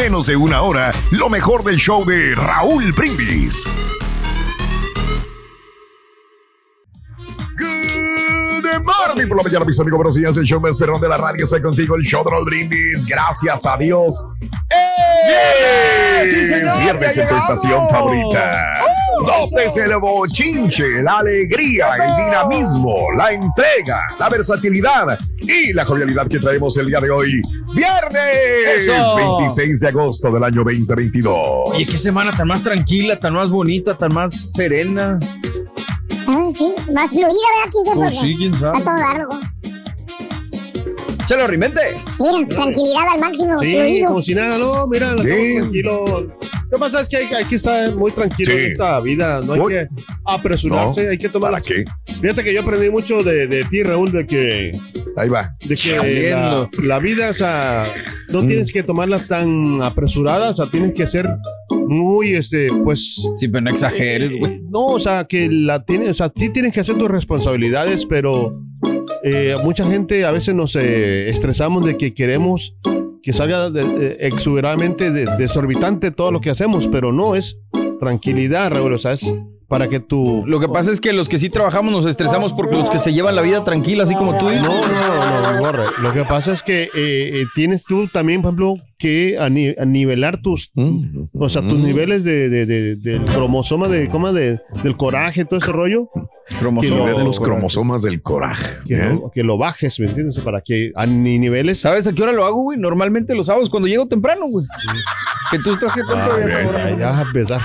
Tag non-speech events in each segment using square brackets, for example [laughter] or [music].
menos de una hora lo mejor del show de Raúl Brindis. Good morning por la mañana, mis amigos. Buenos días. El show más perrón de la radio está contigo. El show de Raúl Brindis. Gracias a Dios. ¡Eh! ¡Sí, señor! Viernes ¡Ya en tu estación favorita. Nótese el bochinche, la alegría, el dinamismo, la entrega, la versatilidad y la jovialidad que traemos el día de hoy. Viernes Eso. 26 de agosto del año 2022. Oye, qué semana tan más tranquila, tan más bonita, tan más serena. Ah, sí, más fluida, ¿verdad? ¿Quién Pues qué? sí, quién sabe. A todo largo. Chalo, rimente. Mira, tranquilidad al máximo, Sí, fluido. como si nada, no, mira, Sí. estamos tranquilos. Lo que pasa es que hay, hay que estar muy tranquilo Sí. en esta vida, no hay Uy. que apresurarse, No, hay que tomar ¿Para qué? Fíjate que yo aprendí mucho de, de ti, Raúl, de que, Ahí va. de que la, vida, o sea, no Mm. tienes que tomarla tan apresurada, o sea, tienes que ser muy, este, pues... Sí, pero no exageres, güey. No, o sea, que la tienes, o sea, sí tienes que hacer tus responsabilidades, pero eh, mucha gente a veces nos eh, estresamos de que queremos que salga de- de- exuberantemente de- desorbitante todo lo que hacemos, pero no es tranquilidad, Raúl, o sea, es para que tú... Lo que pasa es que los que sí trabajamos nos estresamos porque los que se llevan la vida tranquila, así como tú dices. No, no, no, no, borre. Lo que pasa es que eh, eh, tienes tú también, por ejemplo, que a nivelar tus, Mm. o sea, tus niveles de, de, de- del cromosoma, de, ¿cómo? De, del coraje, todo ese rollo. Cromosoma. Que de lo- los cromosomas del coraje. que, ¿eh? lo, que lo bajes, ¿me entiendes? Para que a ni niveles. ¿Sabes a qué hora lo hago, güey? Normalmente los sábados cuando llego temprano, güey. Que tú estás que tanto Ah, ya bien, ahora. Ya, ya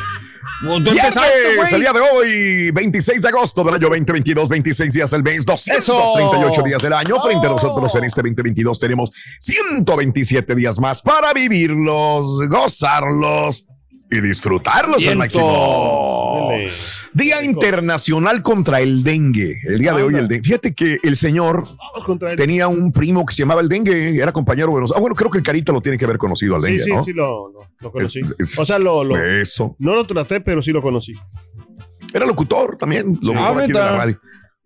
Viernes, el día de hoy, 26 de agosto del año 2022, 26 días del mes, 238 Eso. días del año. Frente a nosotros en este 2022 tenemos 127 días más para vivirlos, gozarlos y disfrutarlos al máximo. Dele. Día Internacional contra el Dengue. El día de hoy, el dengue. Fíjate que el señor tenía un primo que se llamaba el dengue, era compañero de nosotros. Ah, bueno, creo que el Carita lo tiene que haber conocido al Sí, dengue, sí, ¿no? sí, lo, lo- lo conocí. Es- es- o sea, lo, lo- Eso. no lo traté, pero sí lo conocí. Era locutor también, locutor aquí de la radio.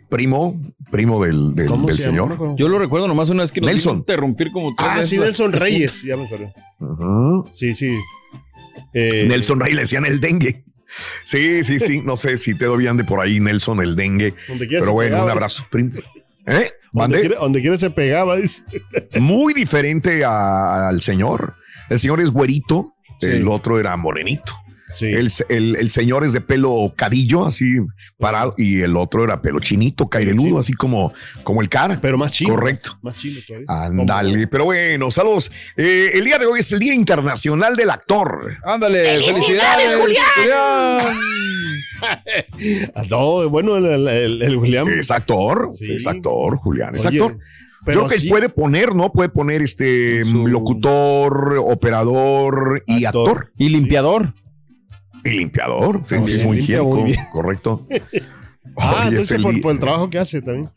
Primo, primo del, del, ¿Cómo del se llama? señor. Yo lo recuerdo nomás una vez que nos Nelson. interrumpir como tres Ah, veces. sí, Nelson Reyes. Ya me acuerdo. Sí, sí. Eh, Nelson Rey le decían el dengue. Sí, sí, sí. No sé si te doy de por ahí, Nelson, el dengue. Pero bueno, pegaba. un abrazo. ¿Eh? Donde quiera, donde quiera se pegaba, dice. Muy diferente a- al señor. El señor es güerito, Sí. el otro era morenito. Sí. El, el- el señor es de pelo cadillo, así parado, y el otro era pelo chinito, caireludo, así como, como el cara. pero más chino. Correcto. Más chino todavía. Ándale, pero bueno, saludos. Eh, el día de hoy es el Día Internacional del Actor. Ándale, felicidades, Julián. Ah, [laughs] no, bueno, el, el, el- el William. Es actor, Sí. es actor, Julián, es Oye, actor. pero Yo creo que sí, puede poner, ¿no? Puede poner este Su- locutor, operador y Actor. actor. Y limpiador. Y limpiador. Sí, Sí, [laughs] es muy higiénico, correcto. Ah, entonces el por, por el trabajo que hace también.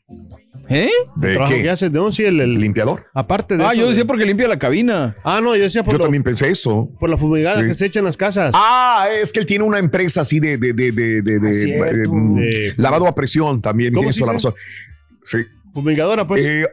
¿Eh? ¿De El trabajo que qué? hace, no, sí, el, el- ¿Limpiador? aparte de Ah, eso, yo de- decía porque limpia la cabina. Ah, no, yo decía por, Yo lo- también pensé eso. por la fumigada Sí. que se echa en las casas. Ah, es que él tiene una empresa así de, de, de, de, de- de- Ah, eh, mm, De- lavado a presión también. ¿Cómo Tienes se toda la razón. Sí. Fumigadora, pues. Eh,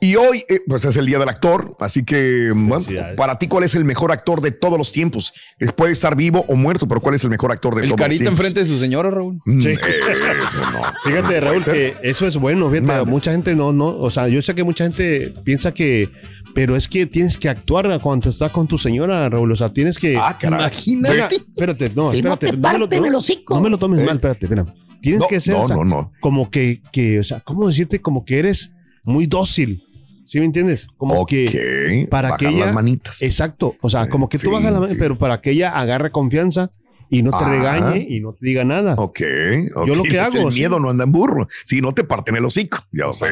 y hoy, eh, pues es el día del actor, así que, bueno, Felicidades. para ti, ¿cuál es el mejor actor de todos los tiempos? Eh, Puede estar vivo o muerto, pero ¿cuál es el mejor actor de El todos carita los tiempos? enfrente de su señora, Raúl. Mm, Sí. Eso no. Fíjate, No Raúl, que eso es bueno. Fíjate, mucha gente no, no, o sea, yo sé que mucha gente piensa que, pero es que tienes que actuar cuando estás con tu señora, Raúl. O sea, tienes que. Ah, caray. Imagínate. Mira, espérate, no, Si no espérate. te me lo, no- el no me lo tomes ¿Eh? mal, espérate, espérame. Tienes No, que ser, no, o sea, no, no. como que, que, o sea, ¿cómo decirte? Como que eres muy dócil. ¿Sí me entiendes? Como que para que ella- las manitas. Exacto. O sea, como que tú bajas la mano, pero para que ella agarre confianza y no te Ah. regañe y no te diga nada. Ok, ok. Yo lo que Es hago, El sí. miedo no anda en burro. Si no te parten el hocico. Yo sé.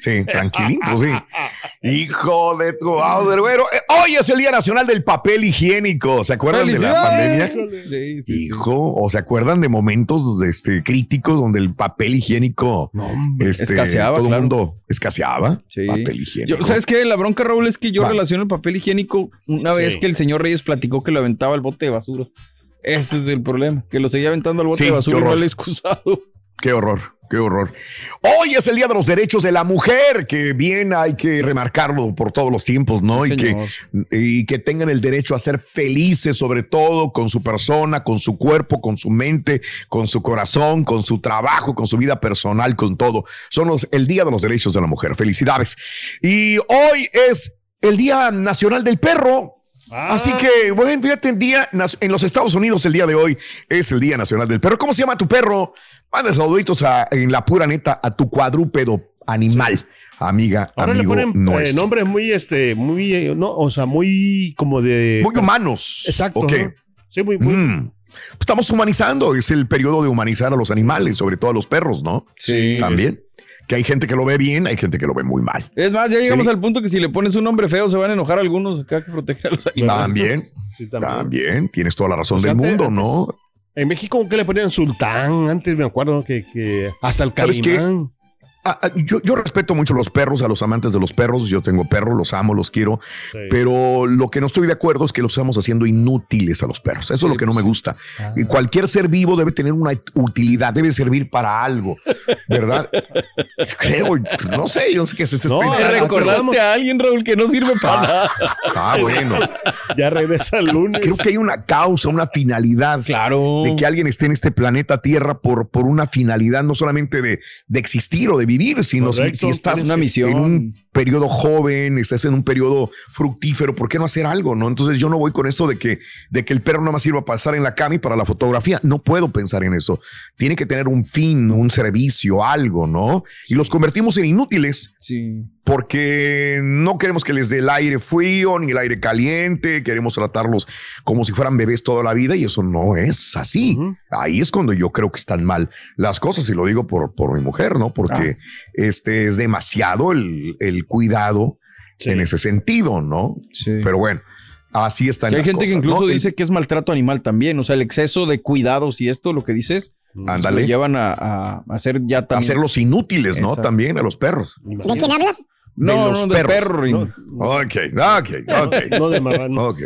Sí, tranquilito, sí. [laughs] Hijo de tu madre, güero. Eh, Hoy es el Día Nacional del Papel Higiénico. ¿Se acuerdan de la pandemia? Sí, sí, sí. Hijo, o se acuerdan de momentos este, críticos donde el papel higiénico No, hombre. este, Escaseaba, todo el claro. mundo escaseaba. Sí. Papel higiénico. Yo, ¿Sabes qué? La bronca, Raúl, es que yo Va. relaciono el papel higiénico una vez Sí. que el señor Reyes platicó que lo aventaba al bote de basura. Ese es el problema, que lo seguía aventando al bote Sí, de qué basura y no horror. le he excusado. Qué horror, qué horror. Hoy es el Día de los Derechos de la Mujer, que bien hay que remarcarlo por todos los tiempos, ¿no? Sí, y, que, y que tengan el derecho a ser felices, sobre todo con su persona, con su cuerpo, con su mente, con su corazón, con su trabajo, con su vida personal, con todo. Son los, el Día de los Derechos de la Mujer. Felicidades. Y hoy es el Día Nacional del Perro. Ah. Así que, bueno, fíjate, el día, en los Estados Unidos el día de hoy es el Día Nacional del Perro. ¿Cómo se llama tu perro? Manda saluditos a, en la pura neta a tu cuadrúpedo animal, amiga, Ahora le amigo ponen eh, nombres muy, este, muy, eh, no, o sea, muy como de. Muy humanos. Exacto. Ok. ajá. Sí, muy, muy. Mm. Estamos humanizando, es el periodo de humanizar a los animales, sobre todo a los perros, ¿no? Sí. También. Que hay gente que lo ve bien, hay gente que lo ve muy mal. Es más, ya llegamos Sí. al punto que si le pones un nombre feo se van a enojar algunos acá que protegen a los animales. También, Sí, también. también, tienes toda la razón O sea, del antes- mundo, ¿no? En México, ¿qué le ponían? Sultán. Antes me acuerdo que, que hasta el ¿Sabes qué? Calimán. Ah, ah, yo, yo respeto mucho a los perros, a los amantes de los perros. Yo tengo perros, los amo, los quiero. Sí. Pero lo que no estoy de acuerdo es que los estamos haciendo inútiles a los perros. Eso es lo que no pues me gusta. Y cualquier ser vivo debe tener una utilidad, debe servir para algo, ¿verdad? [laughs] Creo, no sé, yo sé que se No, ¿Te pensando, pero- recordaste a alguien, Raúl, que no sirve para nada? Ah, bueno. [laughs] Ya regresa el lunes. Creo que hay una causa, una finalidad. Claro. De que alguien esté en este planeta Tierra por, por una finalidad, no solamente de, de existir o de vivir, sino si, Correcto, si estás una misión. en un periodo joven, estás en un periodo fructífero, ¿por qué no hacer algo? No, entonces yo no voy con esto de que, de que el perro no más sirva para estar en la cama y para la fotografía. No puedo pensar en eso. Tiene que tener un fin, un servicio, algo, ¿no? Y los convertimos en inútiles Sí. Porque no queremos que les dé el aire frío ni el aire caliente, queremos tratarlos como si fueran bebés toda la vida y eso no es así. Ahí es cuando yo creo que están mal las cosas y lo digo por, por mi mujer, ¿no? Porque este es demasiado el, el cuidado Sí. en ese sentido, ¿no? Sí. Pero bueno, así están Y hay las gente que incluso dice que es maltrato animal también. O sea, el exceso de cuidados y esto, lo que dices, Ándale. lo llevan a, a hacer ya también. hacerlos inútiles, ¿no? Exacto. También a los perros. ¿De quién hablas? No, de no, los perros. perro. Rin. Ok, ok, ok. [laughs] No de marrano. ok.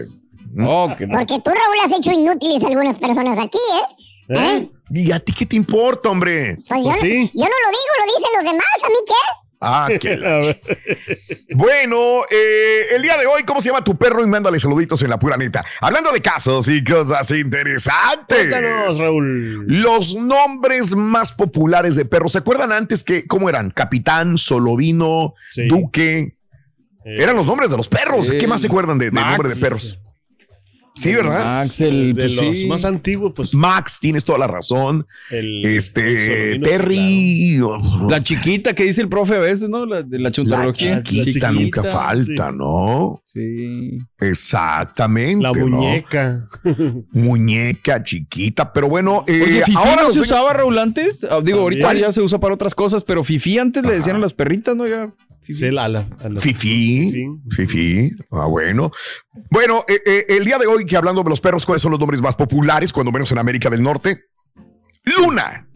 No, que no. Porque tú, Raúl, has hecho inútiles a algunas personas aquí, ¿eh? ¿Eh? ¿Y a ti qué te importa, hombre? Pues yo, Pues sí. yo no lo digo, lo dicen los demás. ¿A mí qué? Ah, [laughs] qué. Bueno, eh, el día de hoy, ¿cómo se llama tu perro? Y mándale saluditos en la pura neta. Hablando de casos y cosas interesantes. Cuéntanos, Raúl. Los nombres más populares de perros. ¿Se acuerdan antes que cómo eran? Capitán, Solovino, Sí. Duque. Eran los nombres de los perros. ¿Qué más se acuerdan de, de Max. nombre de perros? Sí, ¿verdad? Axel, de pues los sí. más antiguos, pues. Max, tienes toda la razón. El, Este, el Terry. La chiquita que dice el profe a veces, ¿no? La de la La chuntarología. chiquita nunca falta, sí. ¿no? Sí. Exactamente. La ¿no? muñeca. Muñeca chiquita, pero bueno, eh, Oye, Fifi ahora no se usaba, Raúl, antes. Ah, digo, ahorita ya se usa para otras cosas, pero Fifi antes le decían a las perritas, ¿no? Ya. Fifi. Sí, la, la, a la- Fifi, Fifi, ah, bueno. Bueno, eh, eh, el día de hoy que hablando de los perros, ¿cuáles son los nombres más populares, cuando menos en América del Norte? Luna.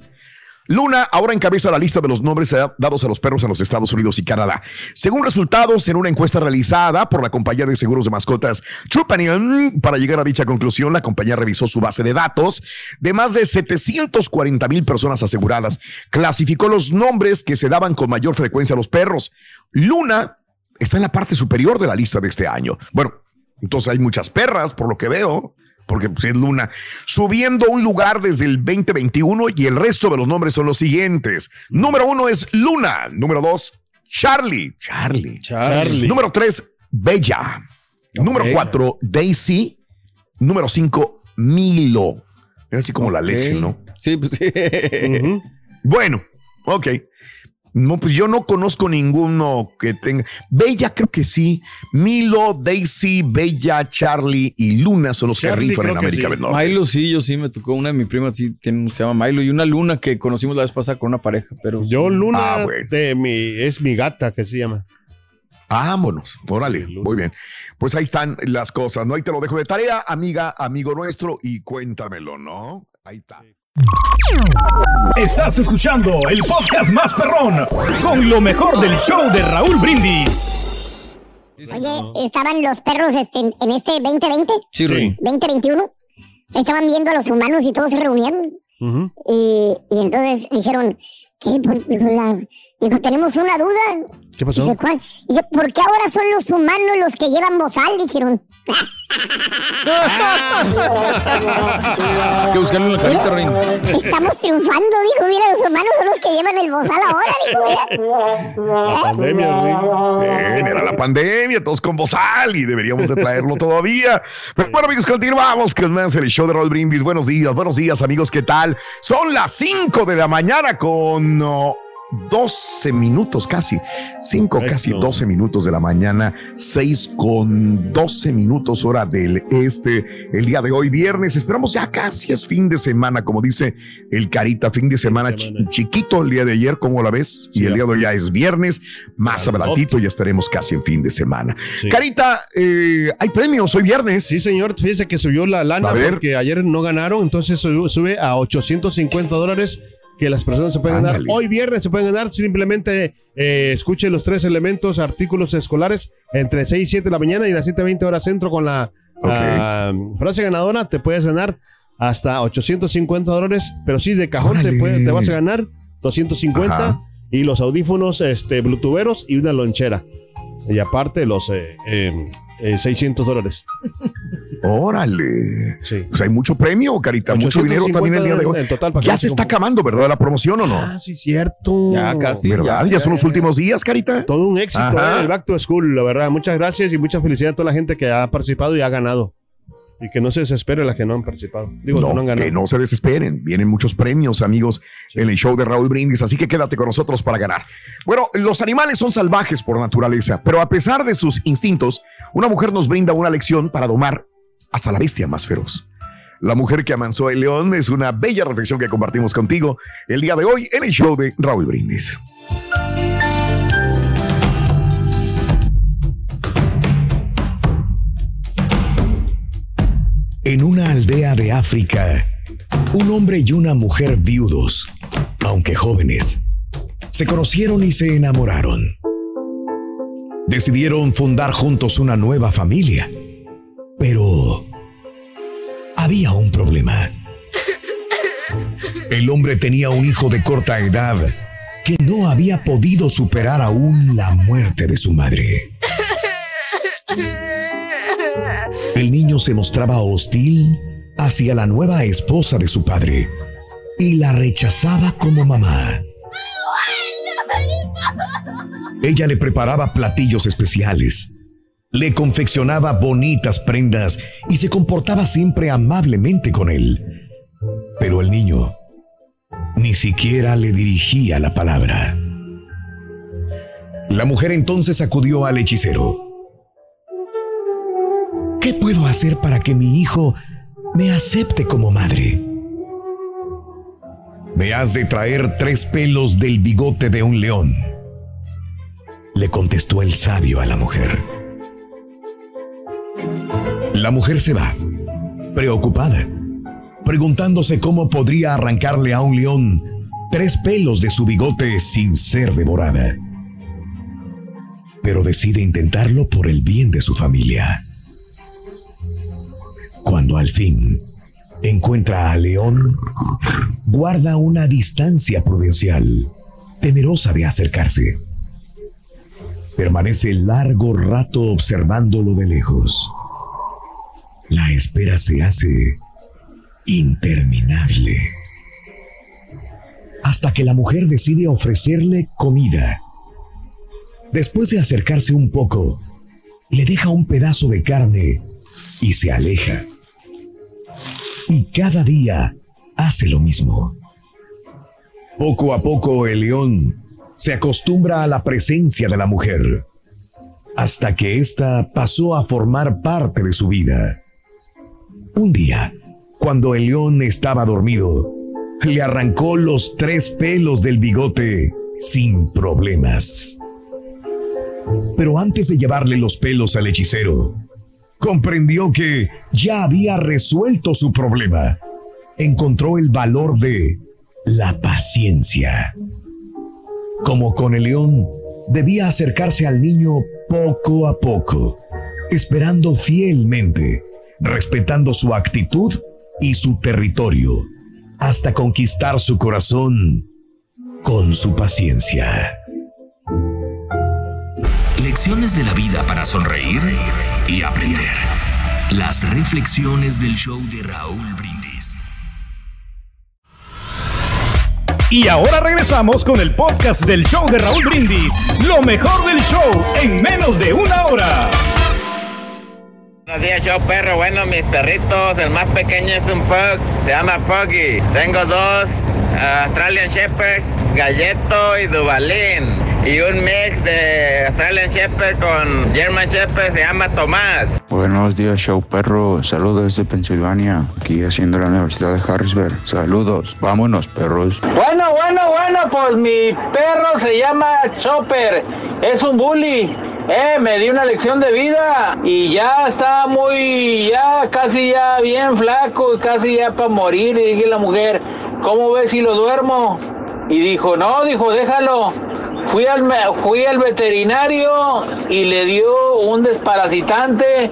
Luna ahora encabeza la lista de los nombres da- dados a los perros en los Estados Unidos y Canadá. Según resultados en una encuesta realizada por la compañía de seguros de mascotas Trupanion, para llegar a dicha conclusión, la compañía revisó su base de datos de más de 740 mil personas aseguradas. Clasificó los nombres que se daban con mayor frecuencia a los perros. Luna está en la parte superior de la lista de este año. Bueno, entonces hay muchas perras, por lo que veo, porque pues, es Luna, subiendo un lugar desde el 2021 y el resto de los nombres son los siguientes. Número uno es Luna. Número dos, Charlie. Charlie. Charlie. Número tres, Bella. Número cuatro, Daisy. Número cinco, Milo. Era así como la Ok. leche, ¿no? Sí, pues sí. Bueno, ok. No, pues yo no conozco ninguno que tenga. Bella, creo que sí. Milo, Daisy, Bella, Charlie y Luna son los que rifan en América sí. del Norte. Milo, sí, yo sí me tocó una de mis primas, sí, tiene, se llama Milo, y una luna que conocimos la vez pasada con una pareja, pero Yo, Luna, Ah, bueno. de mi, es mi gata que se llama. Vámonos, órale, muy bien. Pues ahí están las cosas, ¿no? Ahí te lo dejo de tarea, amiga, amigo nuestro, y cuéntamelo, ¿no? Ahí está. Estás escuchando el podcast más perrón con lo mejor del show de Raúl Brindis. Oye, estaban los perros este, en este 2020, sí, Rey. 2021. Estaban viendo a los humanos y todos se reunieron. Y, y entonces dijeron, ¿qué? Por- dijo, la- dijo, tenemos una duda. ¿Qué pasó? Dice, ¿cuál? Dice, ¿por qué ahora son los humanos los que llevan bozal? Dijeron. [laughs] Hay que buscarle una carita, Rey. Estamos triunfando, dijo, mira, los humanos son los que llevan el bozal ahora, dijo, mira. La pandemia, Rick. Bien, era la pandemia, todos con bozal y deberíamos de traerlo todavía. Pero bueno, amigos, continuamos con más el show de Roll Brindis. Buenos días, buenos días, amigos, ¿qué tal? Son las 5 de la mañana con oh, 12 minutos casi. 5, casi Correcto. 12 minutos de la mañana. 6 con 12 minutos hora del este. El día de hoy, viernes. Esperamos ya casi es fin de semana, como dice el Carita, fin de semana, de semana. chi- chiquito el día de ayer, ¿cómo la ves? y el día de hoy ya es viernes. Más adelantito ya estaremos casi en fin de semana. Sí. Carita, eh, hay premios hoy viernes. Sí, señor, fíjese que subió la lana porque ayer no ganaron, entonces sube, sube a 850 dólares que las personas se pueden ganar. Hoy viernes se pueden ganar, simplemente eh, escuche los tres elementos, artículos escolares entre 6 y 7 de la mañana y las 7.20 horas centro con la frase ganadora, te puedes ganar hasta 850 dólares, pero sí, de cajón te, Órale. puede- te vas a ganar 250 Ajá. y los audífonos este, bluetootheros y una lonchera. Y aparte los eh, eh, eh, 600 dólares. [laughs] Órale. Sí. Pues hay mucho premio, Carita, mucho dinero también el día de hoy. En total, para Ya se no está acabando, ¿verdad? La promoción o no? Ah, sí, cierto. Ya casi. ¿Verdad? Ya, son los últimos días, Carita. Todo un éxito, eh, el Back to School, la verdad. Muchas gracias y mucha felicidad a toda la gente que ha participado y ha ganado. Y que no se desespere las que no han participado. Digo, que no han No, ganado. que no se desesperen. Vienen muchos premios, amigos, en el show de Raúl Brindis. Así que quédate con nosotros para ganar. Bueno, los animales son salvajes por naturaleza, pero a pesar de sus instintos, una mujer nos brinda una lección para domar hasta la bestia más feroz. La mujer que amansó el león es una bella reflexión que compartimos contigo el día de hoy en el show de Raúl Brindis. En una aldea de África, un hombre y una mujer viudos, aunque jóvenes, se conocieron y se enamoraron. Decidieron fundar juntos una nueva familia, pero había un problema. El hombre tenía un hijo de corta edad que no había podido superar aún la muerte de su madre. El niño se mostraba hostil hacia la nueva esposa de su padre y la rechazaba como mamá. Ella le preparaba platillos especiales, le confeccionaba bonitas prendas y se comportaba siempre amablemente con él. Pero el niño ni siquiera le dirigía la palabra. La mujer entonces acudió al hechicero. ¿Qué puedo hacer para que mi hijo me acepte como madre? Me has de traer tres pelos del bigote de un león, le contestó el sabio a la mujer. La mujer se va, preocupada, preguntándose cómo podría arrancarle a un león tres pelos de su bigote sin ser devorada. Pero decide intentarlo por el bien de su familia. Cuando al fin encuentra a León, guarda una distancia prudencial, temerosa de acercarse. Permanece largo rato observándolo de lejos. La espera se hace interminable. Hasta que la mujer decide ofrecerle comida. Después de acercarse un poco, le deja un pedazo de carne y se aleja. Y cada día hace lo mismo. Poco a poco el león se acostumbra a la presencia de la mujer, hasta que ésta pasó a formar parte de su vida. Un día, cuando el león estaba dormido, le arrancó los tres pelos del bigote sin problemas. Pero antes de llevarle los pelos al hechicero, comprendió que ya había resuelto su problema. Encontró el valor de la paciencia. Como con el león, debía acercarse al niño poco a poco, esperando fielmente, respetando su actitud y su territorio, hasta conquistar su corazón con su paciencia. Lecciones de la vida para sonreír y aprender. Las reflexiones del show de Raúl Brindis. Y ahora regresamos con el podcast del show de Raúl Brindis. Lo mejor del show en menos de una hora. Buenos días, show perro. Bueno, mis perritos, el más pequeño es un pug, se llama Puggy. Tengo dos uh, Australian Shepherds, Galleto y Duvalín. Y un mix de Australian Shepherd con German Shepherd se llama Tomás. Buenos días, show perro. Saludos desde Pensilvania, aquí haciendo la Universidad de Harrisburg. Saludos, vámonos, perros. Bueno, bueno, bueno, pues mi perro se llama Chopper. Es un bully. Eh, me dio una lección de vida y ya está muy, ya casi ya bien flaco, casi ya para morir. Y dije la mujer, ¿cómo ves si lo duermo? Y dijo, no, dijo, déjalo. Fui al, fui al veterinario y le dio un desparasitante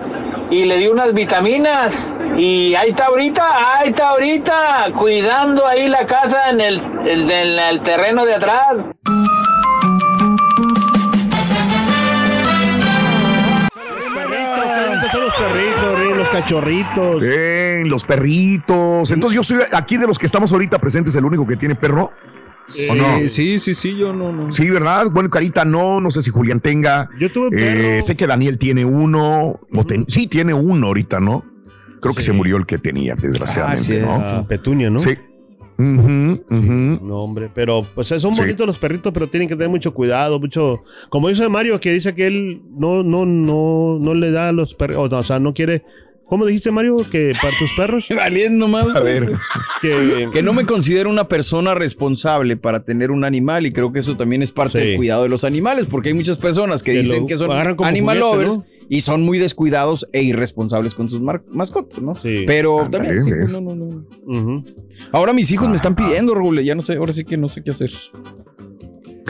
y le dio unas vitaminas. Y ahí está ahorita, ahí está ahorita, cuidando ahí la casa en el, el- en el terreno de atrás. Son los perritos, Rin, los cachorritos. Eh, los perritos. Entonces yo soy aquí de los que estamos ahorita presentes, el único que tiene perro. ¿O no? Sí, sí, sí, sí, yo no, no. Sí, ¿verdad? Bueno, Carita no, no sé si Julián tenga. Yo tuve Eh, perro. sé que Daniel tiene uno. o ten- sí, tiene uno ahorita, ¿no? Creo que se murió el que tenía, desgraciadamente, ¿no? Ah, Petunia, ¿no? Sí. No, hombre, pero pues son Sí. bonitos los perritos, pero tienen que tener mucho cuidado, mucho. Como dice Mario, que dice que él no, no, no, no le da a los perros, o sea, no quiere. ¿Cómo dijiste, Mario? Que para tus perros. [laughs] Valiendo más. A ver. Que, Que no me considero una persona responsable para tener un animal y creo que eso también es parte Sí. del cuidado de los animales, porque hay muchas personas que, Que dicen lo que son animal juguete, lovers ¿no? y son muy descuidados e irresponsables con sus mascotas, ¿no? Sí. Pero también, sí, no, no, no. Ujú. Ahora mis hijos me están pidiendo, Raúl, ya no sé, ahora sí que no sé qué hacer.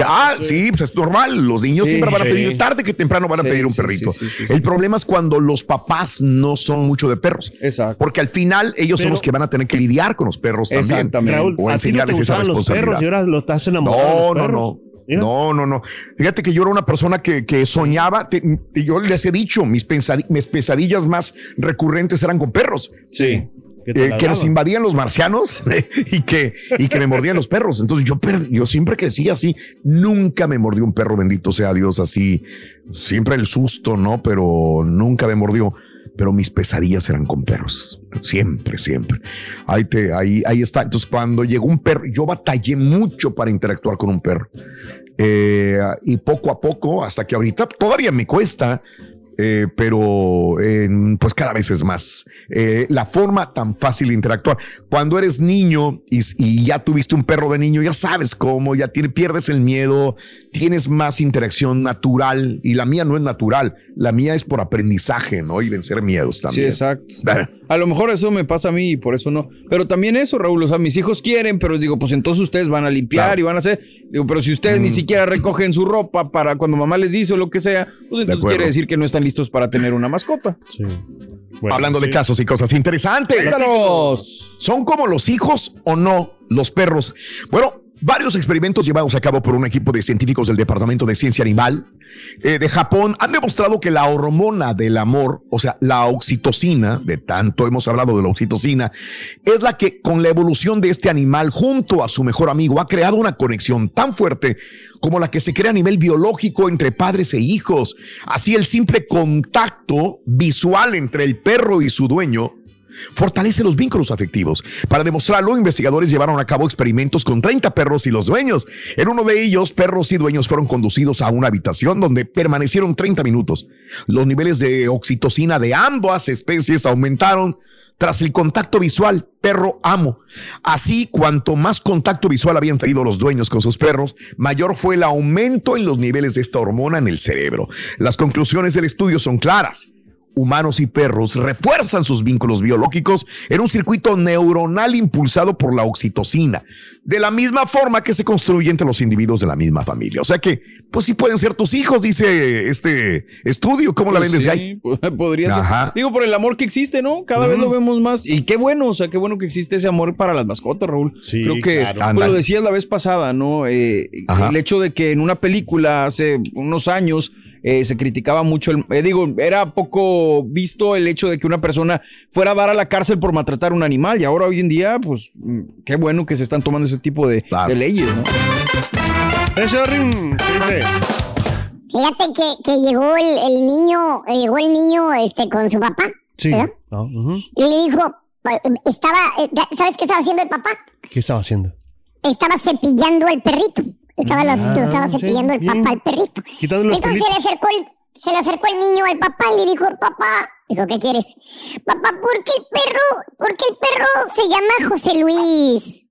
Ah, sí, pues es normal. Los niños Sí, siempre van a pedir, tarde que temprano van a Sí, pedir un sí, perrito. El problema es cuando los papás no son mucho de perros. Exacto. Porque al final ellos son Pero- los que van a tener que lidiar con los perros también. Raúl, O ti no enseñarles esa los responsabilidad. perros y ahora lo estás enamorado de No, los no, perros. no. No, no, no. Fíjate que yo era una persona que, que soñaba, te- yo les he dicho, mis pesadillas más recurrentes eran con perros. Sí. Que Eh, que nos invadían los marcianos [laughs] y que, y que me mordían los perros. Entonces yo, yo siempre crecí así. Nunca me mordió un perro, bendito sea Dios, así. Siempre el susto, ¿no? Pero nunca me mordió. Pero mis pesadillas eran con perros. Siempre, siempre. Ahí, te, ahí, ahí está. Entonces cuando llegó un perro, yo batallé mucho para interactuar con un perro. Eh, y poco a poco, hasta que ahorita todavía me cuesta, eh, pero eh, pues cada vez es más eh, la forma tan fácil de interactuar. Cuando eres niño y, y ya tuviste un perro de niño, ya sabes cómo, ya tiene, pierdes el miedo, tienes más interacción natural y la mía no es natural, la mía es por aprendizaje, ¿no? Y vencer miedos Sí, también. exacto. Bueno. A lo mejor eso me pasa a mí y por eso no. Pero también eso, Raúl, o sea, mis hijos quieren, pero digo, pues entonces ustedes van a limpiar Claro. y van a hacer. Digo, pero si ustedes ni siquiera recogen su ropa para cuando mamá les dice o lo que sea, pues entonces quiere decir que no están listos para tener una mascota. Sí. Bueno, Hablando de casos y cosas interesantes. Cuéntanos. ¿Son como los hijos o no los perros? Bueno, varios experimentos llevados a cabo por un equipo de científicos del Departamento de Ciencia Animal eh, de Japón han demostrado que la hormona del amor, o sea, la oxitocina, de tanto hemos hablado de la oxitocina, es la que con la evolución de este animal junto a su mejor amigo ha creado una conexión tan fuerte como la que se crea a nivel biológico entre padres e hijos. Así el simple contacto visual entre el perro y su dueño fortalece los vínculos afectivos. Para demostrarlo, investigadores llevaron a cabo experimentos con 30 perros y los dueños. En uno de ellos, perros y dueños fueron conducidos a una habitación donde permanecieron 30 minutos. Los niveles de oxitocina de ambas especies aumentaron tras el contacto visual perro amo. Así, cuanto más contacto visual habían tenido los dueños con sus perros, mayor fue el aumento en los niveles de esta hormona en el cerebro. Las conclusiones del estudio son claras humanos y perros refuerzan sus vínculos biológicos en un circuito neuronal impulsado por la oxitocina, de la misma forma que se construye entre los individuos de la misma familia. O sea que, pues sí pueden ser tus hijos, dice este estudio. ¿Cómo la Pues vendes sí, ahí? [laughs] Podría ser. Digo, por el amor que existe, ¿no? Cada vez lo vemos más. Y qué bueno, o sea, qué bueno que existe ese amor para las mascotas, Raúl. Sí, Creo que, claro. pues, lo decías la vez pasada, ¿no? Eh, el hecho de que en una película hace unos años eh, se criticaba mucho, el, eh, digo, era poco visto el hecho de que una persona fuera a dar a la cárcel por maltratar a un animal. Y ahora hoy en día, pues, mm, qué bueno que se están tomando ese tipo de, Claro. de leyes, ¿no? Ese ring, ¿qué dice? Fíjate que, que llegó el, el niño, eh, llegó el niño este, con su papá. Sí. ¿verdad? Ah. Y le dijo, eh, estaba, eh, ¿sabes qué estaba haciendo el papá? ¿Qué estaba haciendo? Estaba cepillando al perrito. Estaba, lo, lo estaba Ah, sí, cepillando el papá al perrito. Entonces se le, acercó el, se le acercó el niño al papá y le dijo, papá, dijo, ¿qué quieres? Papá, ¿por qué el perro, por qué el perro se llama José Luis?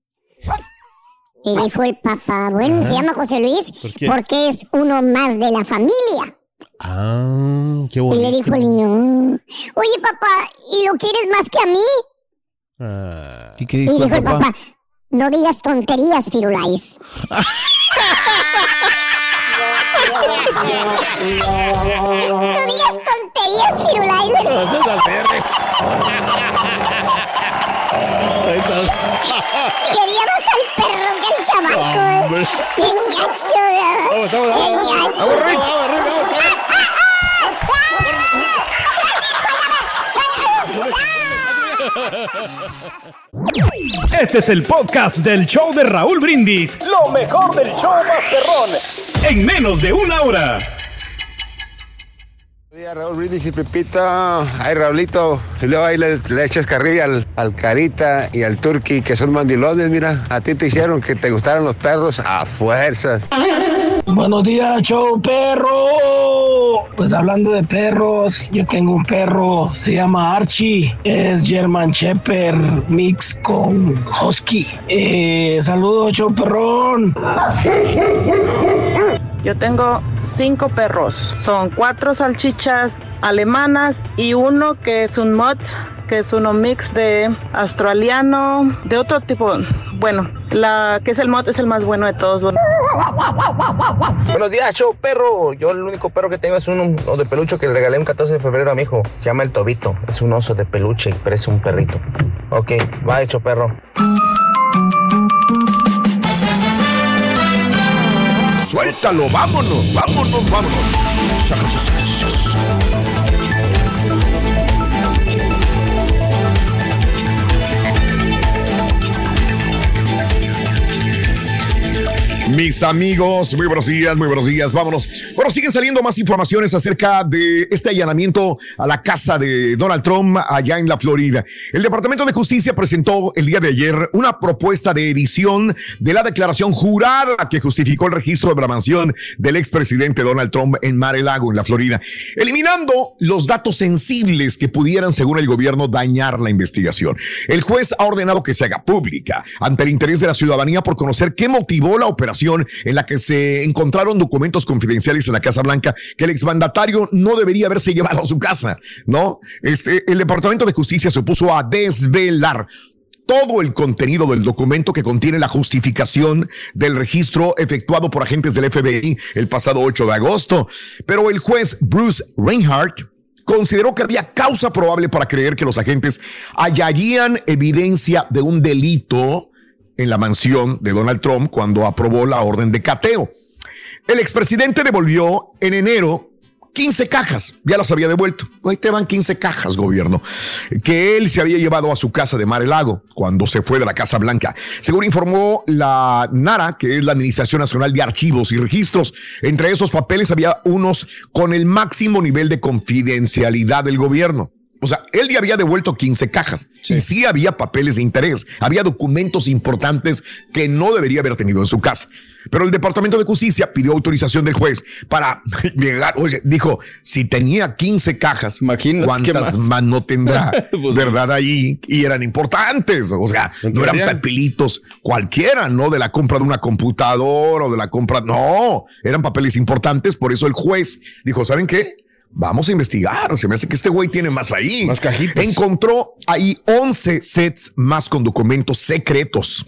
Y dijo el papá, bueno, se llama José Luis porque es uno más de la familia. Ah, qué Y bonito. le dijo el niño, "Mm, oye papá, ¿y lo quieres más que a mí? Ah. ¿Y qué Y dijo dijo el el papá? papá, no digas tonterías, Firulais. [laughs] no digas tonterías, Firulais. No, ese es Alberre. Ahí está. Quería más al perro que al chamaco. Hombre. Bien gacho, ¿verdad? Vamos, vamos, Bien vamos, vamos, gacho. vamos, vamos, vamos, vamos, vamos. Este es el podcast del show de Raúl Brindis. Lo mejor del show Masterrón. En menos de una hora. Buenos días, Raúl Brindis y Pepita. Ay, Raulito. Y luego ahí le, le echas carrilla al, al Carita y al Turqui, que son mandilones. Mira, a ti te hicieron que te gustaran los perros a fuerzas. Buenos días, show perro. Pues hablando de perros, yo tengo un perro, se llama Archie, es German Shepherd mix con Husky. Eh, saludos, show perrón. Yo tengo cinco perros. Son cuatro salchichas alemanas y uno que es un mod, que es uno mix de australiano, de otro tipo. Bueno, la que es el mod es el más bueno de todos. Bueno. Buenos días, show perro. Yo el único perro que tengo es uno de peluche que le regalé un 14 de febrero a mi hijo. Se llama el Tobito. Es un oso de peluche, pero es un perrito. Ok, va hecho perro. Suéltalo, vámonos, vámonos, vámonos. Mis amigos, muy buenos días, muy buenos días, vámonos. Bueno, siguen saliendo más informaciones acerca de este allanamiento a la casa de Donald Trump allá en la Florida. El Departamento de Justicia presentó el día de ayer una propuesta de edición de la declaración jurada que justificó el registro de la mansión del expresidente Donald Trump en Mar-a-Lago, en la Florida, eliminando los datos sensibles que pudieran, según el gobierno, dañar la investigación. El juez ha ordenado que se haga pública ante el interés de la ciudadanía por conocer qué motivó la operación en la que se encontraron documentos confidenciales en la Casa Blanca que el exmandatario no debería haberse llevado a su casa, ¿no? Este, el Departamento de Justicia se opuso a desvelar todo el contenido del documento que contiene la justificación del registro efectuado por agentes del FBI el pasado 8 de agosto. Pero el juez Bruce Reinhardt consideró que había causa probable para creer que los agentes hallarían evidencia de un delito en la mansión de Donald Trump cuando aprobó la orden de cateo. El expresidente devolvió en enero 15 cajas, ya las había devuelto. Ahí te van 15 cajas, gobierno, que él se había llevado a su casa de Mar el Lago cuando se fue de la Casa Blanca. Según informó la NARA, que es la Administración Nacional de Archivos y Registros, entre esos papeles había unos con el máximo nivel de confidencialidad del gobierno. O sea, él ya había devuelto 15 cajas y sí había papeles de interés, había documentos importantes que no debería haber tenido en su casa. Pero el Departamento de Justicia pidió autorización del juez para [laughs] llegar. Oye, dijo, si tenía 15 cajas, ¿cuántas más? no tendrá? [laughs] Pues ¿Verdad? Ahí. Y eran importantes. O sea, no eran papelitos cualquiera, ¿no? De la compra de una computadora o de la compra. No, eran papeles importantes. Por eso el juez dijo, ¿saben qué? Vamos a investigar. Se me hace que este güey tiene más ahí. Más cajitas. Encontró ahí 11 sets más con documentos secretos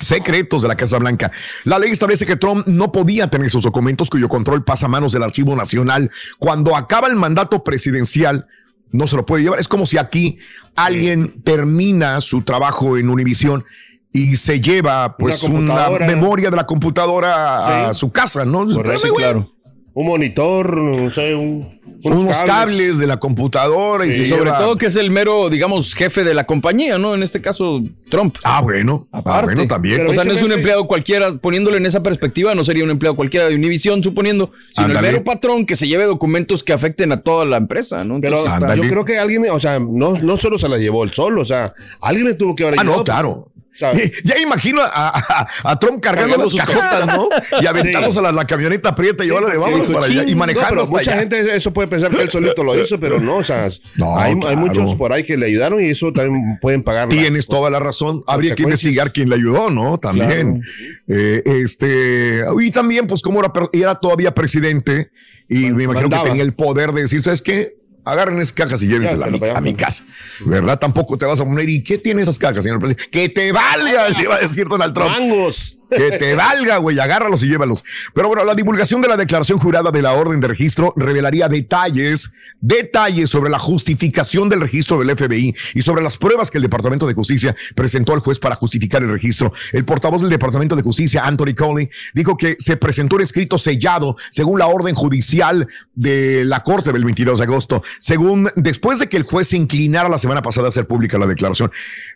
secretos de la Casa Blanca. La ley establece que Trump no podía tener esos documentos cuyo control pasa a manos del Archivo Nacional. Cuando acaba el mandato presidencial, no se lo puede llevar. Es como si aquí alguien termina su trabajo en Univisión y se lleva pues Una memoria de la computadora a su casa, ¿no? Correcto, claro. Un monitor, no sé, un, Unos cables. de la computadora y Y se sobre lleva- todo que es el mero, digamos, jefe de la compañía, ¿no? En este caso, Trump. Ah, bueno. Ah, bueno, también. o sea, no es un empleado cualquiera, poniéndolo en esa perspectiva, no sería un empleado cualquiera de Univision, suponiendo, sino Ándale. el mero patrón que se lleve documentos que afecten a toda la empresa, ¿no? Pero está- yo creo que alguien, o sea, no, no solo se la llevó él solo, o sea, alguien le tuvo que haber Ah, no, claro. ¿Sabes? [laughs] Ya imagino a, a- a Trump cargando Cargando las cajotas, ¿no? Y Sí. aventándoselas a la camioneta aprieta y ahora le vamos para allá. Y manejando No, pero hasta mucha allá. gente eso puede pensar que él solito lo hizo, pero no, o sea, [laughs] No, hay, muchos por ahí que le ayudaron y eso también pueden pagar. la- Tienes toda la razón. Habría que investigar quién le ayudó, ¿no? También. Eh, este, y también, pues, como era, era todavía presidente y me imagino mandaba. que tenía el poder de decir, ¿sabes qué? Agarren esas cajas y llévenselas a, mi, a mi casa. ¿Verdad? Tampoco te vas a poner. ¿Y qué tiene esas cajas, señor presidente? Que te valga, le iba a decir Donald Trump. Mangos. Que te valga, güey, agárralos y llévalos. Pero bueno, la divulgación de la declaración jurada de la orden de registro revelaría detalles, detalles sobre la justificación del registro del FBI y sobre las pruebas que el Departamento de Justicia presentó al juez para justificar el registro. El portavoz del Departamento de Justicia, Anthony Coley, dijo que se presentó un escrito sellado según la orden judicial de la Corte del 22 de agosto, según después de que el juez se inclinara la semana pasada a hacer pública la declaración.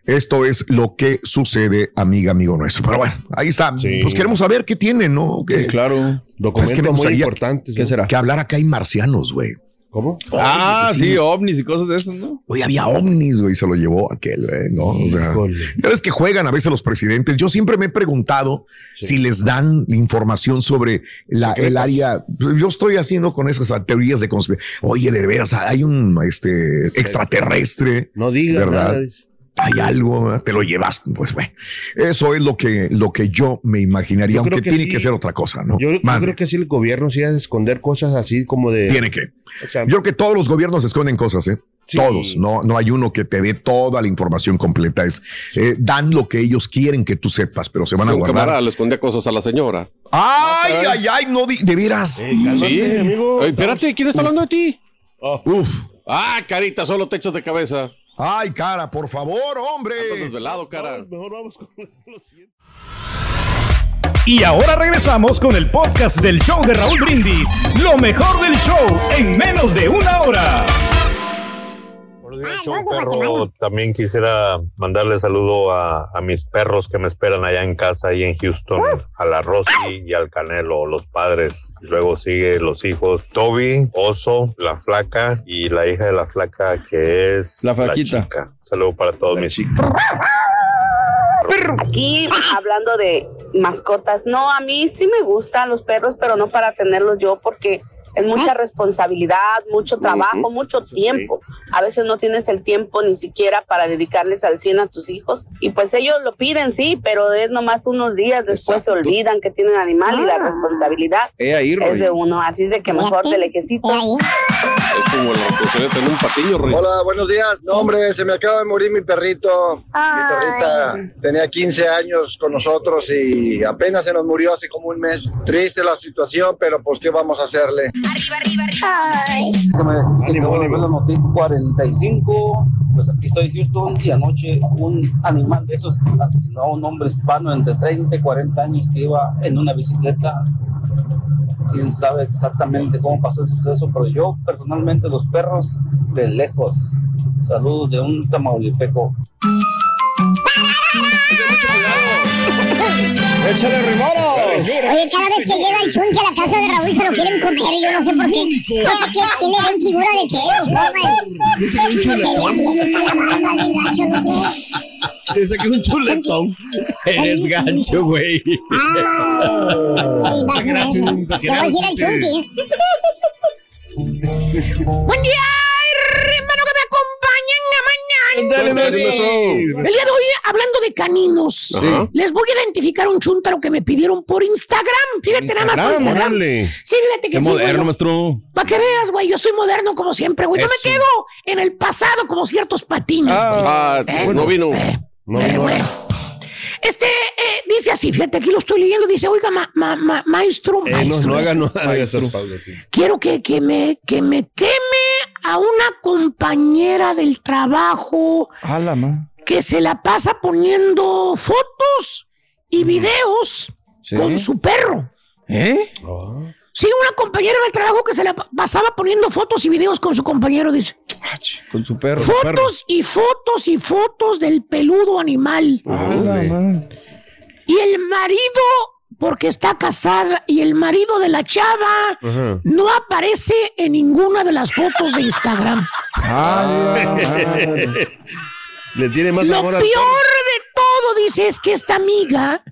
Esto es lo que sucede, amiga, amigo nuestro. Pero bueno, ahí está. Pues queremos saber qué tiene, ¿no? Sí, claro. Documentos que me muy importantes. ¿Qué ¿no? será? que hablar acá hay marcianos, güey. ¿Cómo? Ah, Oye, sí, sí. ovnis y cosas de esas, ¿no? Oye, había ovnis, güey, se lo llevó aquel, güey, ¿no? O sea, Híjole. ya ves que juegan a veces los presidentes. Yo siempre me he preguntado si les dan información sobre la, el área. Yo estoy haciendo con esas teorías de conspiración. Oye, de veras, hay un este extraterrestre. No digas ¿verdad? nada. Hay algo, te lo llevas, pues bueno. Eso es lo que, lo que yo me imaginaría, Yo aunque que tiene sí. que ser otra cosa, ¿no? Yo, creo que sí el gobierno sí ha de esconder cosas así como de. Tiene que. O sea, Yo creo que todos los gobiernos esconden cosas, ¿eh? Sí. Todos, no, no hay uno que te dé toda la información completa. Es, eh, dan lo que ellos quieren que tú sepas, pero se van a guardar. le escondía cosas a la señora. Ay, ay, ay, no, de veras. Sí. amigo. Ay, espérate, ¿quién está hablando de ti? Uf. Ah, carita, solo te echas de cabeza. Ay, cara, por favor, hombre. Desvelado, cara. Mejor vamos con [laughs] lo siguiente. Y ahora regresamos con el podcast del show de Raúl Brindis. Lo mejor del show en menos de una hora. Ah, se perro. También quisiera mandarle saludo a, a mis perros que me esperan allá en casa, ahí en Houston, a la Rosy y al Canelo, los padres. Luego sigue los hijos Toby, Oso, la flaca y la hija de la flaca que es La flaquita. chica. Saludo para todos mis chicos. Aquí hablando de mascotas, no, a mí sí me gustan los perros, pero no para tenerlos yo porque es mucha responsabilidad, mucho trabajo, mucho tiempo. A veces no tienes el tiempo ni siquiera para dedicarles al 100 a tus hijos. Y pues ellos lo piden, sí, pero es nomás unos días, después se olvidan que tienen animal y la responsabilidad Eh, ahí, es de uno, así es de que mejor de lejecitos. Es como la responsabilidad de tener un patiño, Roy. Hola, buenos días. No, hombre, se me acaba de morir mi perrito. Mi perrita tenía 15 años con nosotros y apenas se nos murió hace como un mes. Triste la situación, pero pues ¿qué vamos a hacerle? Déjame decir que ver la noticia 45. Pues aquí estoy en Houston y anoche un animal de esos asesinó a un hombre hispano entre 30 y 40 años que iba en una bicicleta. Quién sabe exactamente cómo pasó el suceso, pero yo personalmente los perros de lejos. Saludos de un tamaulipeco. ¡Échale rimoro! Oye, cada vez que llega el chunque a la casa de Raúl se lo quieren comer. Yo no sé por qué. No sé qué, qué le ven figura de qué. es un Se le chuletón. avienta la barba bien gacho. Dice que es un chuletón. Eres gancho, güey. Ay, vas a ver. Te voy a decir al chunque. Buen día, hermano que me acompañan a mañana. El día de hoy, hablando de caninos, Ajá. les voy a identificar un chúntaro que me pidieron por Instagram. Fíjate nada más por Instagram, Instagram. órale. Sí, fíjate que Qué sí, moderno, güey. maestro. Para que veas, güey, yo estoy moderno como siempre, güey. No me quedo en el pasado como ciertos patines, güey. Ah, Eh, no vino. No, Eh, no. bueno. Este eh, dice así, fíjate, aquí lo estoy leyendo. Dice, oiga, ma- ma- ma- maestro, Eh, no, maestro, no haga, no haga sí. quiero que, que, me, que me queme a una compañera del trabajo que se la pasa poniendo fotos y videos Sí. con su perro. ¿Eh? Sí, una compañera del trabajo que se la pa- pasaba poniendo fotos y videos con su compañero, dice. Ah, Con su perro. Fotos y fotos y fotos del peludo animal. Ma. Y el marido, porque está casada, y el marido de la chava Ajá. no aparece en ninguna de las fotos de Instagram. A la madre. Le tiene más Lo amor peor al de todo, dice, es que esta amiga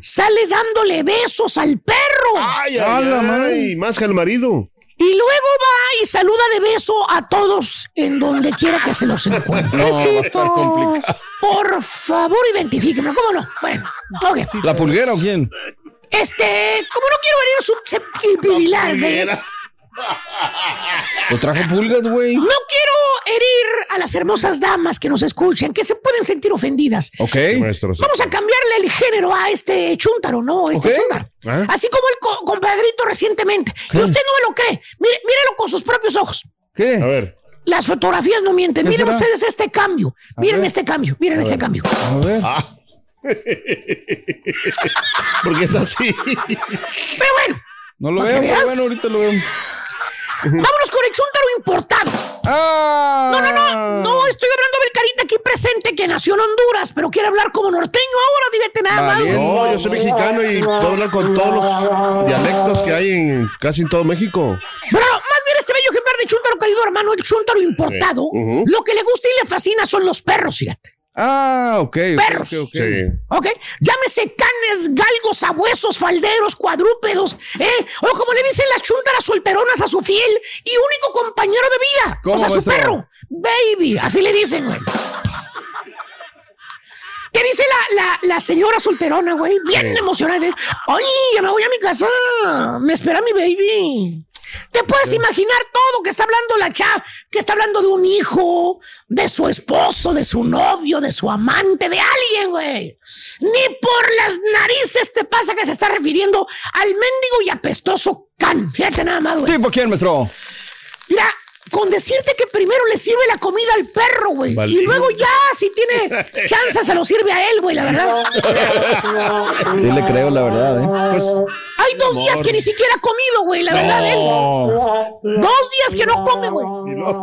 sale dándole besos al perro. Ay, ay, madre. ay, más que al marido. Y luego va y saluda de beso a todos en donde quiera que se los encuentre. [laughs] No, va a estar complicado. Por favor, identifíqueme. ¿Cómo no? Bueno, ok. ¿La pulguera o quién? Este, como no quiero herir susceptibilidades, Lo trajo pulgas, güey. no quiero herir a las hermosas damas que nos escuchen, que se pueden sentir ofendidas. Ok. Vamos a cambiarle el género a este chúntaro, ¿no? Este Ok. chúntaro. ¿Ah? Así como el co- compadrito recientemente. Y usted no me lo cree. Mire, mírelo con sus propios ojos. ¿Qué? A ver. Las fotografías no mienten. ¿Qué Miren será? ustedes este cambio. A Miren ver. este cambio. Miren este cambio. A ver. Ah. [laughs] ¿Por qué está así? Pero bueno, No lo ¿Pa' veo, pero bueno, ahorita lo veo. Vámonos con el chúntaro importado. ¡Ah! No, no, no. No estoy hablando del carita aquí presente que nació en Honduras, pero quiere hablar como norteño ahora. Fíjate nada más. No, yo soy mexicano y puedo hablar con todos los dialectos que hay en casi en todo México. Pero más bien este bello ejemplar de chúntaro, querido hermano, el chúntaro importado, lo que le gusta y le fascina son los perros, fíjate. Ah, ok. Perros. ok, ok. Sí. ¿Ok? Llámese canes, galgos, sabuesos, falderos, cuadrúpedos, ¿eh? O como le dicen las chúntaras solteronas a su fiel y único compañero de vida. ¿Cómo, o sea, su perro. Baby, así le dicen, güey. ¿Qué dice la, la, la señora solterona, güey? Bien emocionada. Ay, ya me voy a mi casa. Me espera mi baby. Te puedes imaginar todo que está hablando la chava, que está hablando de un hijo, de su esposo, de su novio, de su amante, de alguien, güey. Ni por las narices te pasa que se está refiriendo al mendigo y apestoso can. Fíjate nada más, güey. ¿Tipo quién, maestro? Mira, con decirte que primero le sirve la comida al perro, güey. Vale. Y luego ya, si tiene [laughs] chance, se lo sirve a él, güey, la verdad. [laughs] Sí, le creo, la verdad, ¿eh? Pues, Hay dos días que ni siquiera ha comido, güey, la verdad, él. No. Dos días que no come, güey.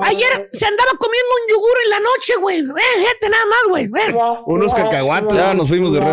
Ayer se andaba comiendo un yogur en la noche, güey. Eh, gente, nada más, güey. Eh. unos cacahuates. Ya nos fuimos de red.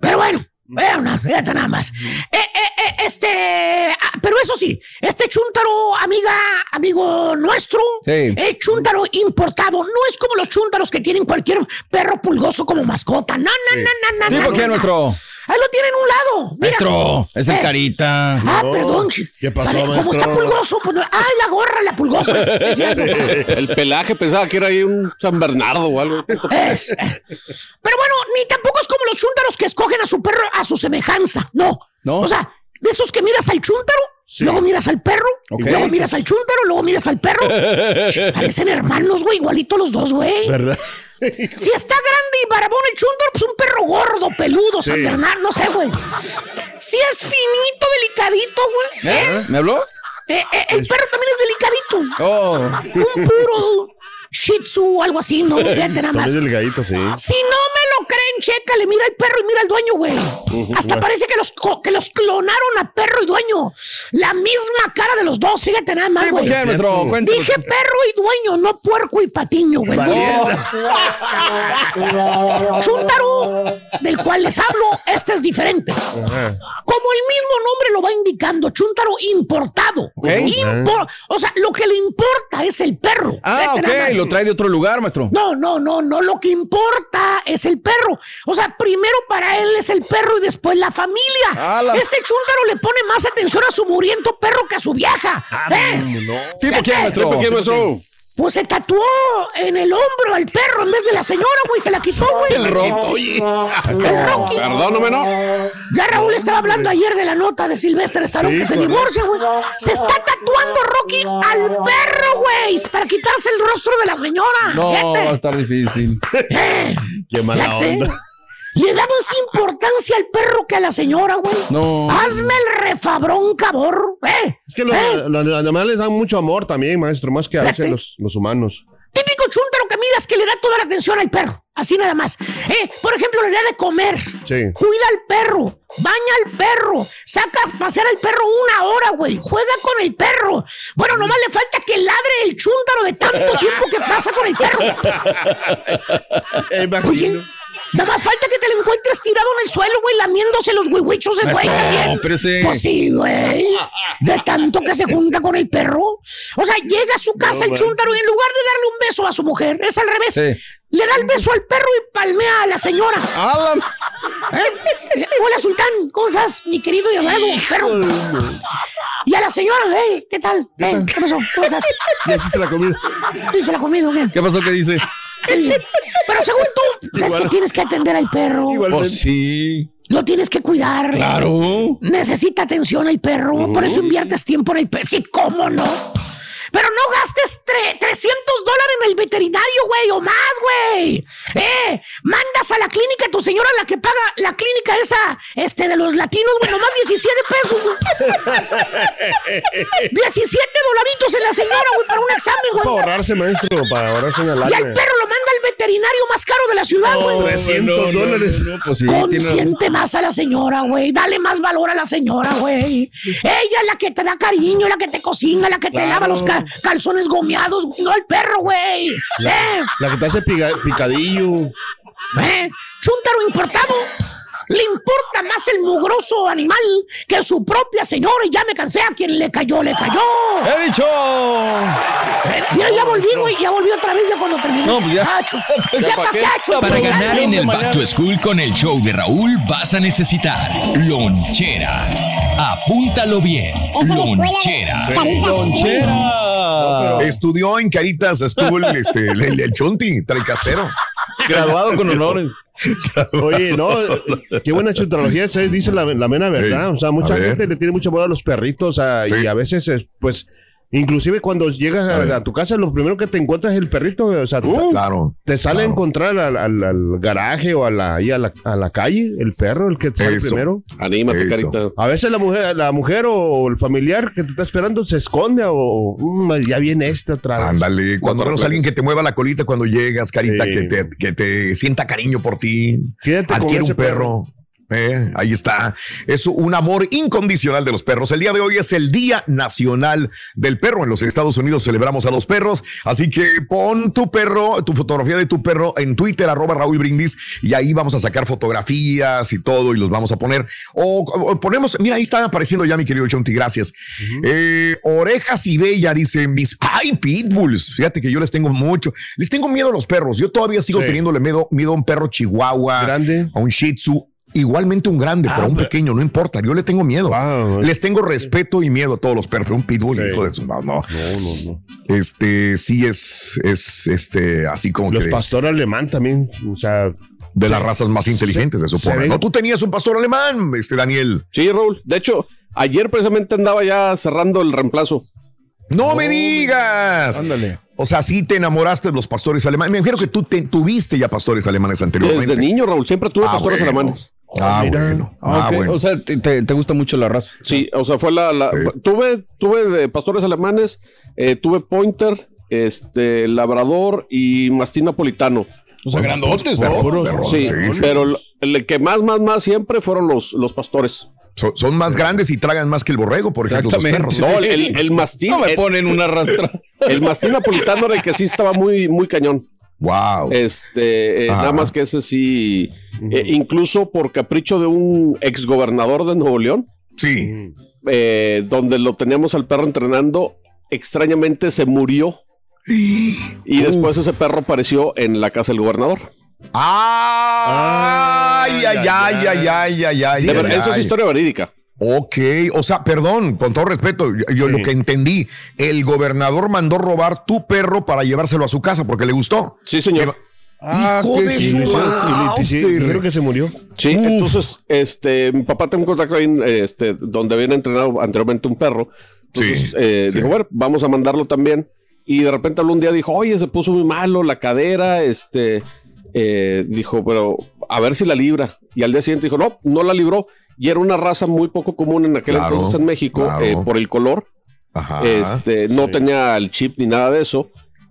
Pero bueno, bueno, no, fíjate nada más. Eh, eh, eh, este, ah, pero eso sí, este chúntaro, amiga, amigo nuestro, Sí. eh, chúntaro importado, no es como los chúntaros que tienen cualquier perro pulgoso como mascota. No, no, no, no, no. ¿Tipo no, quién, no. maestro? Ahí lo tienen a un lado. Mira. Maestro, es el Eh, carita. Ah, No. perdón. ¿Qué pasó, Vale, Como está pulgoso, pues no- Ay, la gorra, la pulgosa. [laughs] El pelaje pensaba que era ahí un San Bernardo o algo. Es- Pero bueno, ni tampoco es como los chúntaros que escogen a su perro a su semejanza. No. No. O sea, de esos que miras al chúntaro, luego miras al perro, luego miras al chúntaro, luego miras al perro. [laughs] Parecen hermanos, güey, igualitos los dos, güey. ¿Verdad? [laughs] Si está grande y barabón el chúntaro, pues un perro gordo, peludo, San Sí. Bernardo, no sé, güey. Si es finito, delicadito, güey. ¿eh? ¿Eh? ¿Me habló? Eh, eh, el perro también es delicadito. Oh. Un puro Shih Tzu o algo así, ¿no? [laughs] Fíjate nada más. Delgaditos, sí. Si no me lo Karen, chécale, mira el perro y mira el dueño, güey. Hasta parece que los, que los clonaron a perro y dueño. La misma cara de los dos, fíjate nada más, Sí, ¿por güey. Dije perro y dueño, no puerco y patiño, güey. [laughs] Chuntaro, del cual les hablo, este es diferente. Como el mismo nombre lo va indicando, Chuntaro importado. Impor- o sea, lo que le importa es el perro. Ah, Vete nada ok. Lo trae de otro lugar, maestro. No, no, no, no. Lo que importa es el perro. O sea, primero para él es el perro y después la familia. Ah, la- Este chúntaro le pone más atención a su muriento perro que a su vieja. ¿Eh? ¿Tipo quién, maestro? ¿Tipo quién, maestro? Pues se tatuó en el hombro al perro en vez de la señora, güey. Se la quitó, [laughs] güey. El Rocky. El Rocky. Perdóname, ¿no? Ya Raúl estaba hablando ayer de la nota de Silvestre Stallone Sí, que se correcto. divorcia, güey. Se está tatuando Rocky al perro, güey, para quitarse el rostro de la señora. No, Fíjate. va a estar difícil. Eh, Qué mala fíjate. onda. Le da más importancia al perro que a la señora, güey. No. Hazme el refabrón, cabor. ¿Eh? Es que los, ¿Eh? los animales dan mucho amor también, maestro, más que a veces los, los humanos. Típico chúntaro que miras que le da toda la atención al perro. Así nada más. Eh, por ejemplo, le da de comer. Sí. Cuida al perro, baña al perro, saca a pasear al perro una hora, güey. Juega con el perro. Bueno, nomás le falta que ladre el chúntaro de tanto tiempo que pasa con el perro. [laughs] Imagino. Oye, nada más falta que te lo encuentres tirado en el suelo, güey, lamiéndose los huihuichos de güey también. Pues sí, güey. De tanto que se junta con el perro. O sea, llega a su casa el man. chúntaro y en lugar de darle un beso a su mujer, es al revés. Sí. Le da el beso al perro y palmea a la señora. ¿Eh? Hola, Sultán, ¿cómo estás, mi querido y amado perro? Y a la señora, hey, ¿qué tal? ¿Qué pasó? ¿Cómo estás? Ya hiciste la comida. ¿Dice la comida? ¿Qué pasó? ¿Qué dice? Pero según tú, es que tienes que atender al perro. Pues sí. Lo tienes que cuidar. Claro. Necesita atención el perro. Por eso inviertes tiempo en el perro. Sí, ¿cómo no? Pero no gastes tre- 300 dólares en el veterinario, güey, o más, güey. Eh, mandas a la clínica a tu señora, la que paga la clínica esa, este, de los latinos, güey, nomás 17 pesos, güey. [laughs] 17 dolaritos en la señora, güey, para un examen, Para güey. ahorrarse, maestro, para ahorrarse una Y al lana. perro lo manda al veterinario más caro de la ciudad, güey. 300 dólares. No, pues sí, tiene. Consiente más a la señora, güey. Dale más valor a la señora, güey. Ella es la que te da cariño, la que te cocina, la que te Claro. lava los ca- calzones gomeados, no el perro, güey. ¿Eh? La que te hace pica- picadillo. ¿Eh? Chúntaro importado. Le importa más el mugroso animal que su propia señora y ya me cansé a quien le cayó, le cayó. ¡He dicho! Eh, Mira, ya volví, güey, ya volví otra vez ya cuando terminé. No, pues ya. Ah, ya ¿Ya pa' qué? Para ya ganar en el Back to School con el show de Raúl vas a necesitar lonchera. Apúntalo bien. La de Lonchera. ¡Lonchera! Estudió en Caritas School [laughs] este, el, el, el Chunti, Traicastero. Graduado con honores. Oye, no, qué buena chutrología, se dice la, la mera verdad. Sí. O sea, mucha A ver. gente le tiene mucho amor a los perritos, o sea, y Sí. a veces, pues, inclusive cuando llegas A tu casa, lo primero que te encuentras es el perrito, o sea, te- Claro. te sale a encontrar al, al- al garaje o a la, ahí a la, a la calle, el perro, el que te sale Eso. primero. Anímate, Eso. carita. A veces la mujer, la mujer o el familiar que te está esperando se esconde o "Mm, ya viene este otra vez. Ándale, cuando a alguien que te mueva la colita cuando llegas, Carita, Sí. que, te, que te sienta cariño por ti, Quédate con adquiere ese un perro. Eh, ahí está. Es un amor incondicional de los perros. El día de hoy es el Día Nacional del Perro. En los Estados Unidos celebramos a los perros. Así que pon tu perro, tu fotografía de tu perro en Twitter, arroba Raúl Brindis, y ahí vamos a sacar fotografías y todo, y los vamos a poner. O, o ponemos, mira, ahí está apareciendo ya mi querido Chonti, gracias. Eh, Orejas y Bella dice, mis ay, pitbulls. Fíjate que yo les tengo mucho. Les tengo miedo a los perros. Yo todavía sigo Sí. teniéndole miedo, miedo a un perro chihuahua, Grande. a un shih tzu. Igualmente un grande, pero a un pequeño, no importa. Yo le tengo miedo. Wow. Les tengo respeto y miedo a todos los perros. Pero un pitbull, Sí. hijo de su no, no. No, no, no. Este sí es, es este así como Los que pastores alemán también, o sea, de las razas más inteligentes, se se supone. No, tú tenías un pastor alemán, este Daniel. Sí, Raúl. De hecho, ayer precisamente andaba ya cerrando el reemplazo. No me digas. Ándale. O sea, sí te enamoraste de los pastores alemanes. Me imagino que tú te- tuviste ya pastores alemanes anteriormente. Desde niño, Raúl, siempre tuve Ah, pastores bueno. alemanes. Ah, mira. bueno. Ah, Ah, bueno. O sea, te, te- te gusta mucho la raza. Sí, o sea, fue la. la- Sí. Tuve, tuve pastores alemanes, eh, tuve Pointer, este, Labrador y Mastín Napolitano. O sea, grandotes, ¿no? Perros. Sí, sí, sí, pero el el que más, más, más siempre fueron los, los pastores. Son, son más grandes y tragan más que el borrego, por ejemplo, esos perros. No, el, mastín. [laughs] No me ponen una rastra. [laughs] El mastín napolitano era el que sí estaba muy, muy cañón. Wow. Este, eh, nada más que ese sí, eh, incluso por capricho de un exgobernador de Nuevo León, Sí. eh, donde lo teníamos al perro entrenando, extrañamente se murió. Y después ese perro apareció en la casa del gobernador. Ay, ay, ay, ay, ay, ay, ay. De verdad, ay, eso es historia verídica. Ok, o sea, perdón, con todo respeto, yo, yo lo que entendí, el gobernador mandó robar tu perro para llevárselo a su casa porque le gustó. Sí, señor. Ah, Hijo de su sí, dijeron que se murió. Sí, entonces, este, mi papá tengo un contacto ahí, este, donde habían entrenado anteriormente un perro. Entonces, Sí, eh, sí. dijo, bueno, vamos a mandarlo también. Y de repente un día, dijo, oye, se puso muy malo la cadera, este, eh, dijo, pero a ver si la libra. Y al día siguiente dijo, no, no la libró. Y era una raza muy poco común en aquel Claro, entonces en México, claro. eh, por el color. Ajá. Este, no tenía el chip ni nada de eso.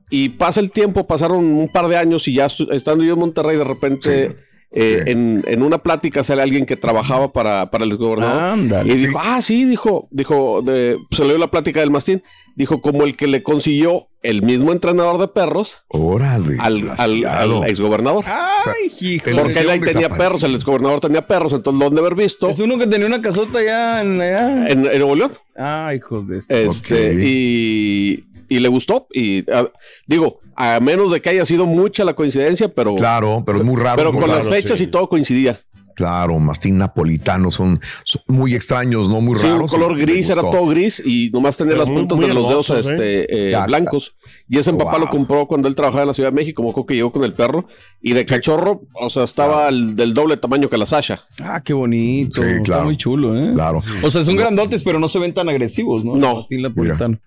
Y pasa el tiempo, pasaron un par de años y ya estando yo en Monterrey, de repente Sí, eh, sí. En, en una plática sale alguien que trabajaba para, para el gobernador. Ándale. y dijo, ah, sí, dijo, dijo, de, se le dio la plática del mastín. Dijo, como el que le consiguió el mismo entrenador de perros Órale. al, al, al exgobernador. Ay, hijo. Porque él ahí tenía perros, el exgobernador tenía perros, entonces lo han de haber visto Es uno que tenía una casota allá en allá. en, en Nuevo León. Ah, hijos de Este, y, y le gustó. Y a- digo, a menos de que haya sido mucha la coincidencia, pero, Claro, pero es muy raro. pero muy con raro, las fechas sí. y todo coincidía. Claro, mastín napolitano son, son muy extraños, ¿no? Muy Sí, raros. un color gris, era todo gris y nomás tenía Pero las muy- puntas muy de los dedos hermosos, este, eh, Ya, blancos. Y ese papá lo compró cuando él trabajaba en la Ciudad de México. Me acuerdo que llegó con el perro y de cachorro, o sea, estaba del doble tamaño que la Sasha. Ah, qué bonito. Sí, Está claro. muy chulo, ¿eh? Claro. O sea, son grandotes, pero no se ven tan agresivos, ¿no? No. El mastín napolitano.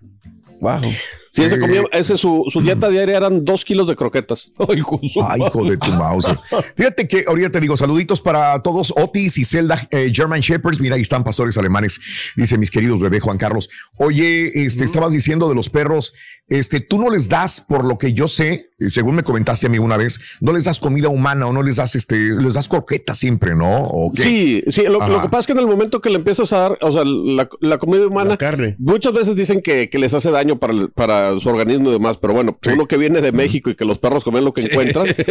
Wow. Sí, ese Eh, comía, ese su, su dieta diaria eran dos kilos de croquetas. [laughs] Ay, Ay, hijo de tu mouse. Fíjate que ahorita te digo, saluditos para todos, Otis y Zelda, eh, German Shepherds. Mira, ahí están pastores alemanes, dice mis queridos bebé Juan Carlos. Oye, este, estabas diciendo de los perros, este, tú no les das, por lo que yo sé, eh, según me comentaste a mí una vez, no les das comida humana o no les das, este, les das croquetas siempre, ¿no? ¿O qué? Sí, sí, lo, que pasa es que en el momento que le empiezas a dar, o sea, la, la comida humana, La carne. muchas veces dicen que, que les hace daño para, el- para su organismo y demás, pero bueno, Sí. uno que viene de México y que los perros comen lo que encuentran, [laughs]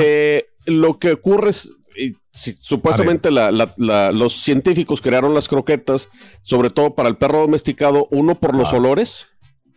eh, lo que ocurre es, y si- supuestamente la- la- la- los científicos crearon las croquetas, sobre todo para el perro domesticado, uno por los olores,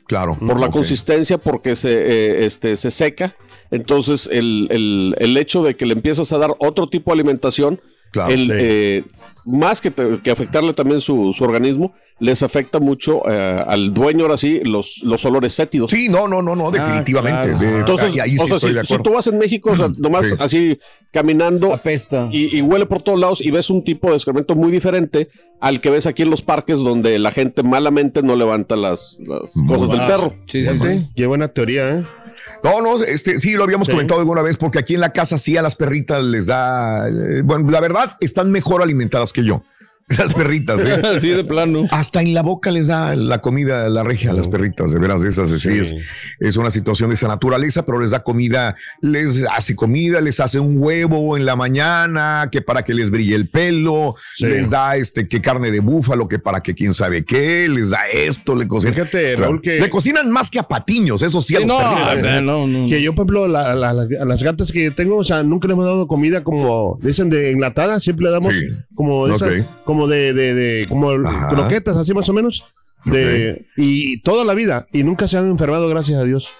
Claro. por la consistencia, porque se, eh, este, se seca. Entonces, el, el- el hecho de que le empiezas a dar otro tipo de alimentación, Claro, el, sí. eh, más que, te- que afectarle también su, su organismo, les afecta mucho eh, al dueño, ahora sí, los, los olores fétidos. Sí, no, no, no, no, definitivamente. claro. De- Entonces, y ahí sí o sea, estoy si, de si acuerdo. tú vas en México, o sea, nomás Sí. así caminando Apesta. y, y huele por todos lados y ves un tipo de excremento muy diferente al que ves aquí en los parques donde la gente malamente no levanta las, las cosas del Ah, perro. Sí, sí, sí. Sí, qué buena teoría, ¿eh? No, no, este, sí, lo habíamos Sí. comentado alguna vez, porque aquí en la casa sí a las perritas les da. eh, bueno, la verdad, están mejor alimentadas que yo. [laughs] Las perritas, ¿eh? [laughs] Así de plano. Hasta en la boca les da la comida, la regia a las perritas, de veras, esas sí, Sí. es, es una situación de esa naturaleza, pero les da comida, les hace comida, les hace un huevo en la mañana, que para que les brille el pelo, Sí. les da este que carne de búfalo, que para que quién sabe qué, les da esto, le cocinan. Fíjate, Raúl, que- Le cocinan más que a patiños, eso sí, a Sí, los no, ¿eh? no, no. Que yo, por ejemplo, la- la- la- a las gatas que tengo, o sea, nunca les hemos dado comida como, dicen, de enlatada, siempre le damos Sí. como, esa-. Como de, de, de- como Ajá. croquetas, así más o menos. De, y toda la vida, y nunca se han enfermado, gracias a Dios.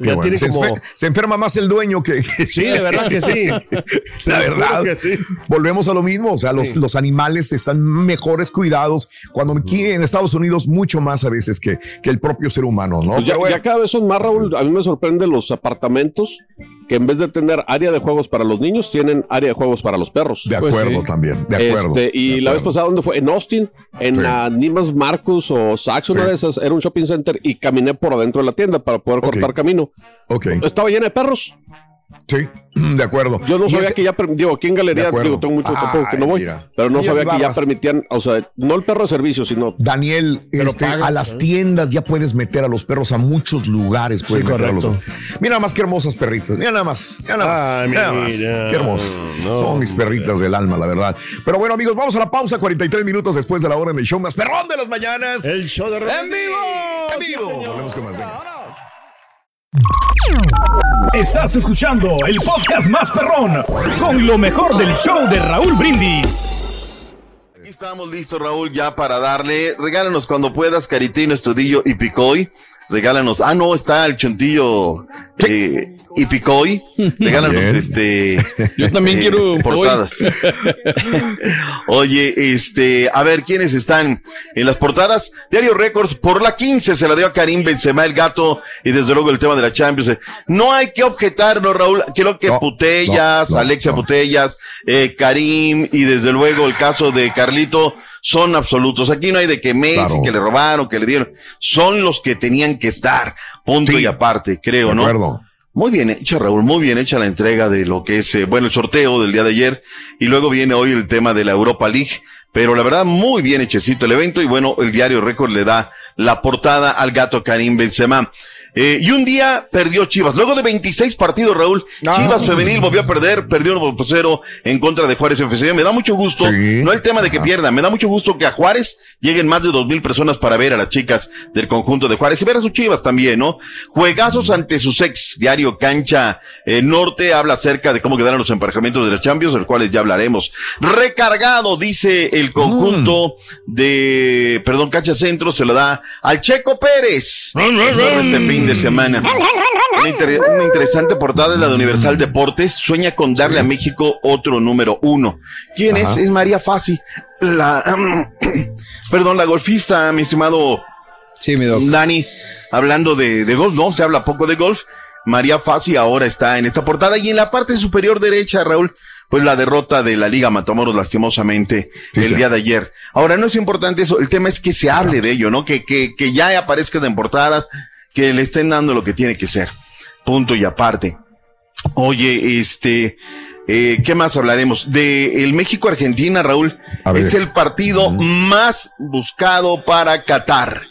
Ya bueno. tiene se, como... enfer- se enferma más el dueño que. Sí, de verdad que sí. [laughs] La verdad. que sí. Volvemos a lo mismo. O sea, los, Sí. los animales están mejores cuidados cuando aquí en Estados Unidos, mucho más a veces que, que el propio ser humano, ¿no? Pues ya, Pero ya cada vez son más, Raúl. A mí me sorprende los apartamentos que en vez de tener área de juegos para los niños, tienen área de juegos para los perros. de pues acuerdo sí. también. De acuerdo. Este, y de la vez pasada, ¿dónde fue? En Austin, en Sí. la Nimas Marcus o Saks, una Sí. de esas, era un shopping center y caminé por adentro de la tienda para poder cortar camino. Ok. Estaba llena de perros. Sí, [clears throat] de acuerdo. Yo no sabía ese- que ya, digo, aquí en Galería, digo, tengo mucho tiempo que no voy, mira. pero no Mira, sabía que ya permitían, o sea, no el perro de servicio, sino... Daniel, este, paga, a las ¿eh? tiendas ya puedes meter a los perros a muchos lugares. Puedes Sí, meter a los. Mira nada más qué hermosas perritas. Mira nada más. Mira nada más. Ay, nada más. mira. Qué hermosas. No, Son mis perritas del alma, la verdad. Pero bueno, amigos, vamos a la pausa. 43 minutos después de la hora en el show más perrón de las mañanas. El show de ¡En vivo! ¡En vivo! Volvemos con más. venga. Estás escuchando el podcast más perrón con lo mejor del show de Raúl Brindis. Aquí estamos listos, Raúl, ya para darle. Regálanos cuando puedas, Caritino, Estudillo y Picoy. Regálanos. Ah, no, está el chontillo eh, y Picoy. Regálanos Bien. este. Yo también eh, quiero portadas. [laughs] Oye, este, a ver, ¿quiénes están en las portadas? Diario Records, por la 15 se la dio a Karim Benzema, el gato, y desde luego el tema de la Champions. No hay que objetar, ¿no, Raúl? Creo que No, Putellas, no, no, Alexia no. Putellas, eh, Karim, y desde luego el caso de Carlito, son absolutos. Aquí no hay de que Messi, Claro. que le robaron, que le dieron. Son los que tenían que estar. Punto Sí. y aparte, creo, De ¿no? acuerdo. Muy bien hecha, Raúl, muy bien hecha la entrega de lo que es, eh, bueno, el sorteo del día de ayer y luego viene hoy el tema de la Europa League, pero la verdad muy bien hechecito el evento y bueno, el diario Récord le da la portada al gato Karim Benzema. Eh, y un día perdió Chivas. Luego de 26 partidos, Raúl, Ah. Chivas Femenil volvió a perder, perdió 1 por 0 en contra de Juárez FC. Me da mucho gusto, Sí. no el tema de que pierdan, me da mucho gusto que a Juárez lleguen más de dos mil personas para ver a las chicas del conjunto de Juárez y ver a sus Chivas también, ¿no? Juegazos ante sus ex, diario Cancha eh, Norte, habla acerca de cómo quedaron los emparejamientos de los Champions, de los cuales ya hablaremos. Recargado, dice el conjunto de, perdón, Cancha Centro, se lo da al Checo Pérez. este fin de semana. Una, inter- una interesante portada es la de Universal Deportes. Sueña con darle a México otro número uno. ¿Quién Ajá. es? Es María Fassi, la, [clears throat] perdón, la golfista, mi estimado Sí, mi doc. Dani, hablando de, de golf, ¿no? Se habla poco de golf. María Fassi ahora está en esta portada y en la parte superior derecha, Raúl, pues la derrota de la Liga Matamoros lastimosamente Sí, el sí. día de ayer. Ahora no es importante eso, el tema es que se hable de ello, ¿no? Que, que, que ya aparezcan en portadas, que le estén dando lo que tiene que ser. Punto y aparte. Oye, este, eh, ¿qué más hablaremos? De el México-Argentina, Raúl. Es el partido más buscado para Qatar.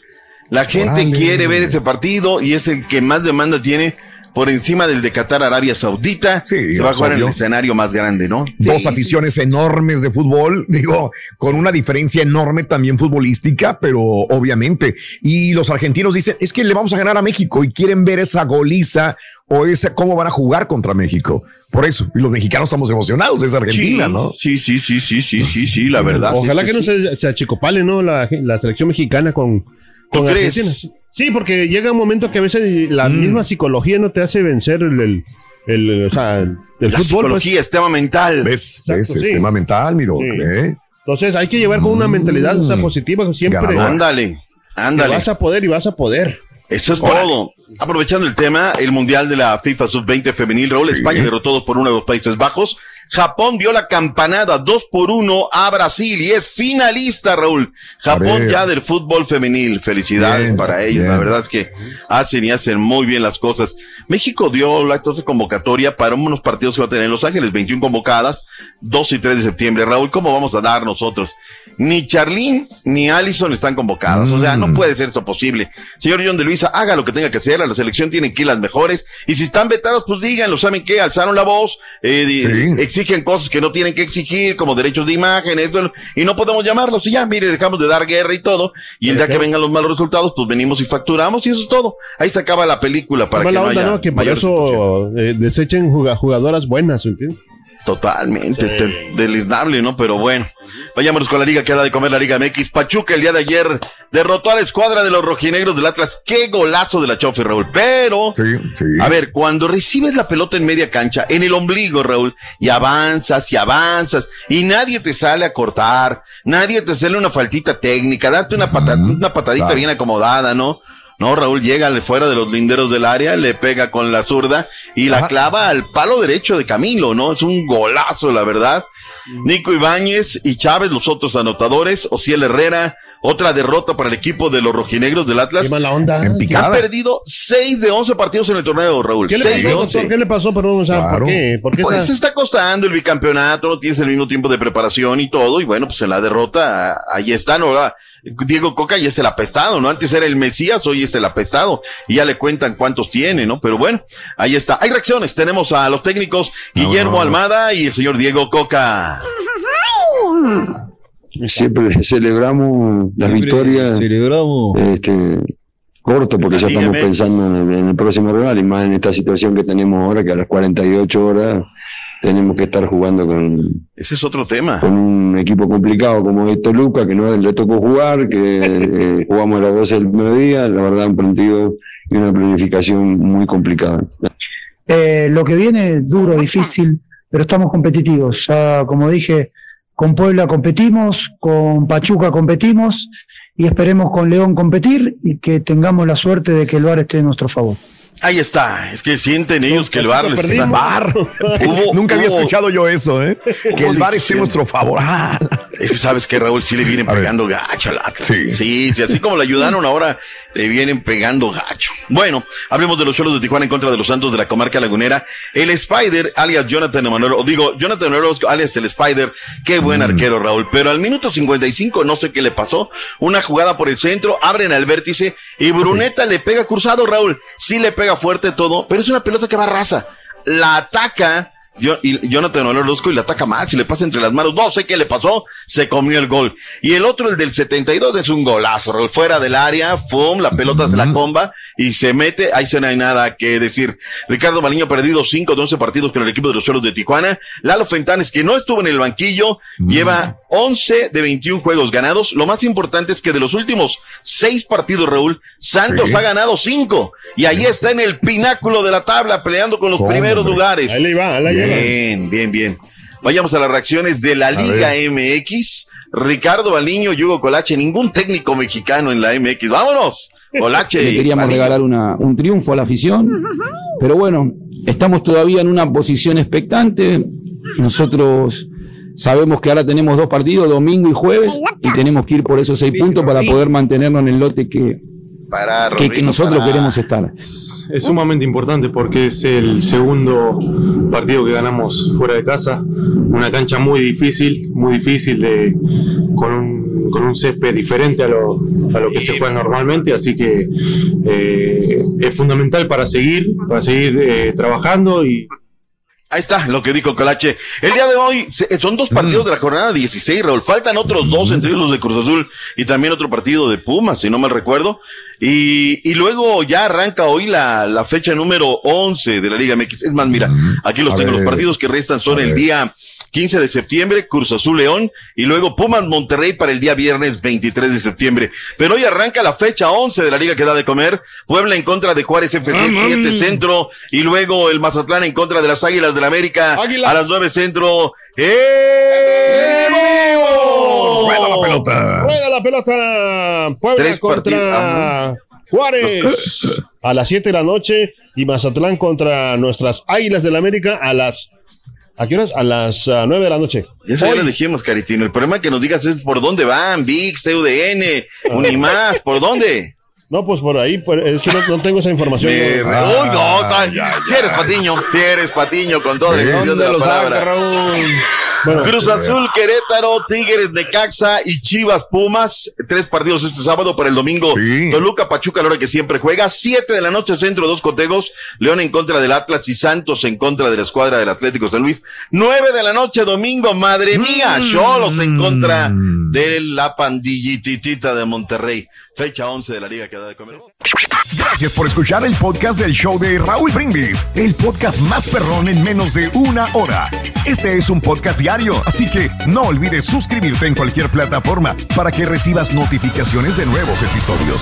La gente quiere ver ese partido y es el que más demanda tiene por encima del de Qatar Arabia Saudita. Sí, se va a jugar en el escenario más grande, ¿no? Dos Sí. aficiones enormes de fútbol, [laughs] digo, con una diferencia enorme también futbolística, pero obviamente. Y los argentinos dicen, es que le vamos a ganar a México y quieren ver esa goliza o esa cómo van a jugar contra México. Por eso, y los mexicanos estamos emocionados, es Argentina, Sí, ¿no? Sí, sí, sí, sí, sí, sí, sí, la verdad. Ojalá que no sí. se, se achicopale, ¿no? La, la selección mexicana con, con ¿Tú crees? Sí, porque llega un momento que a veces la Mm. misma psicología no te hace vencer el, el, el- o sea, el La fútbol. psicología, pues. es tema mental. ¿Ves? Exacto, ¿Ves? sí. Es tema mental, mi doc, Sí. ¿eh? Entonces hay que llevar con una mentalidad o sea, Mm. positiva siempre. Ándale, Que ándale. vas a poder y vas a poder. Eso es todo. Aprovechando el tema, el Mundial de la FIFA Sub-20 femenil, Raúl, Sí. España derrotó dos por uno a los Países Bajos. Japón dio la campanada dos por uno a Brasil y es finalista, Raúl. Japón ya del fútbol femenil. Felicidades Bien, para ellos. bien. La verdad es que hacen y hacen muy bien las cosas. México dio la de convocatoria para unos partidos que va a tener en Los Ángeles, 21 convocadas, 2 y 3 de septiembre. Raúl, ¿cómo vamos a dar nosotros? Ni Charlín ni Allison están convocadas. O sea, no Mm. puede ser esto posible. Señor John de Luisa, haga lo que tenga que hacer. A la selección tienen que ir las mejores. Y si están vetados, pues díganlo. ¿Saben qué? Alzaron la voz, eh, Sí. Exigen cosas que no tienen que exigir, como derechos de imagen, esto, y no podemos llamarlos. Y ya, mire, dejamos de dar guerra y todo. Y el día que vengan los malos resultados, pues venimos y facturamos y eso es todo. Ahí se acaba la película para que no onda, haya ¿no? Que por eso eh, desechen juga- jugadoras buenas, ¿entiendes? Totalmente, te- deleznable, ¿no? Pero bueno, vayámonos con la liga que ha de comer la Liga MX. Pachuca el día de ayer derrotó a la escuadra de los rojinegros del Atlas. Qué golazo de la Chofi, Raúl. Pero, Sí, sí. a ver, cuando recibes la pelota en media cancha, en el ombligo, Raúl, y avanzas y avanzas, y nadie te sale a cortar, nadie te sale una faltita técnica, darte una, pata- una patadita claro. bien acomodada, ¿no? No, Raúl llega fuera de los linderos del área, le pega con la zurda y la clava al palo derecho de Camilo, ¿no? Es un golazo, la verdad. Nico Ibáñez y Chávez, los otros anotadores, Ociel Herrera, Otra derrota para el equipo de los rojinegros del Atlas. Qué mala onda. Han perdido 6 de 11 partidos en el torneo, Raúl. ¿Qué le 6 de pasó, 11. doctor? ¿Qué le pasó? Perdón, o sea, ¿por qué? ¿Por qué Pues está- se está costando el bicampeonato, no tienes el mismo tiempo de preparación y todo, y bueno, pues en la derrota, ah, ahí está, ¿no? Diego Coca ya es el apestado, ¿no? Antes era el Mesías, hoy es el apestado, y ya le cuentan cuántos tiene, ¿no? Pero bueno, ahí está. Hay reacciones, tenemos a los técnicos Guillermo Almada y el señor Diego Coca. Siempre celebramos las victorias. Este, corto, porque ya estamos pensando en el, en el próximo rival y más en esta situación que tenemos ahora, que a las 48 horas tenemos que estar jugando con, Ese es otro tema. con un equipo complicado como es Toluca, que no le tocó jugar, que eh, jugamos a las 12 del mediodía, la verdad, un partido y una planificación muy complicada. Eh, lo que viene es duro, difícil, pero estamos competitivos. Ya, como dije, con Puebla competimos, con Pachuca competimos y esperemos con León competir y que tengamos la suerte de que el VAR esté en nuestro favor. Ahí está, es que sienten ellos que el bar les está... [laughs] Bar. Hubo- Nunca había escuchado yo eso, ¿eh? Que el bar esté en nuestro favor. Ah, Es que sabes que Raúl sí le vienen pegando gacho al Atlas. Sí. sí, sí, así como le ayudaron ahora, le vienen pegando gacho. Bueno, hablemos de los cholos de Tijuana en contra de los Santos de la comarca lagunera. El Spider, alias Jonathan Emanuel, o digo, Jonathan Emanuel, alias el Spider, qué buen arquero Raúl. Pero al minuto 55, no sé qué le pasó, una jugada por el centro, abren al vértice y Bruneta le pega cruzado, Raúl. Sí le pega fuerte todo, pero es una pelota que va raza. La ataca. Yo, y Jonathan Orozco y le ataca mal, si le pasa entre las manos, no sé qué le pasó, se comió el gol. Y el otro, el del 72, es un golazo, fuera del área, pum, la pelota se la comba y se mete, ahí se no hay nada que decir. Ricardo Maliño ha perdido 5 de 11 partidos con el equipo de los suelos de Tijuana. Lalo Fentanes, que no estuvo en el banquillo, lleva 11 de 21 juegos ganados. Lo más importante es que de los últimos 6 partidos, Raúl, Santos Sí. ha ganado 5 y ahí está en el pináculo de la tabla peleando con los ¿Cómo, primeros lugares. Ahí le va, ahí le. Bien, bien, bien. Vayamos a las reacciones de la Liga MX. Ricardo Baliño y Hugo Colache, ningún técnico mexicano en la MX. Vámonos. Colache. Le queríamos Baliño. regalar una- un triunfo a la afición, pero bueno, estamos todavía en una posición expectante. Nosotros sabemos que ahora tenemos dos partidos, domingo y jueves, y tenemos que ir por esos seis puntos para poder mantenernos en el lote que, Para, que, que Rodrigo, nosotros para. queremos estar. Es sumamente importante porque es el segundo partido que ganamos fuera de casa. Una cancha muy difícil, muy difícil de, con, un, con un césped diferente a lo, a lo que se juega normalmente. Así que eh, es fundamental para seguir, para seguir eh, trabajando y Ahí está lo que dijo Colache. El día de hoy son dos partidos de la jornada 16, Raúl. Faltan otros dos, entre ellos los de Cruz Azul y también otro partido de Pumas, si no mal recuerdo. Y, y luego ya arranca hoy la, la fecha número 11 de la Liga MX. Es más, mira, aquí los A tengo. Los partidos que restan son el ver. día 15 de septiembre, Cruz Azul León, y luego Pumas Monterrey para el día viernes 23 de septiembre. Pero hoy arranca la fecha 11 de la Liga que da de comer. Puebla en contra de Juárez FC, 7 centro, y luego el Mazatlán en contra de las Águilas del la América Águilas. a las 9 centro. ¡Eh! Rueda la pelota. Rueda la pelota. Puebla Tres contra Juárez a las 7 de la noche y Mazatlán contra nuestras Águilas del la América a las ¿A qué horas? A las ah, 9 de la noche. Eso ya Hoy. lo dijimos, Caritino. El problema que nos digas es por dónde van, VIX, TUDN, Unimás, ¿por dónde? No, pues por ahí, es que no, no tengo esa información. Uy, no, está- si eres patiño, si eres patiño con todo el ¿De de la lo saca, palabra. Raúl? Bueno, Cruz Azul, Querétaro, Tigres, Necaxa y Chivas Pumas. Tres partidos este sábado para el domingo. Toluca, Pachuca, a la hora que siempre juega. Siete de la noche, centro, dos cotegos. León en contra del Atlas y Santos en contra de la escuadra del Atlético San Luis. Nueve de la noche, domingo, madre mía. Cholos en contra de la pandillititita de Monterrey. Fecha 11 de la Liga que da de comer. Gracias por escuchar el podcast del show de Raúl Brindis, el podcast más perrón en menos de una hora. Este es un podcast diario, así que no olvides suscribirte en cualquier plataforma para que recibas notificaciones de nuevos episodios.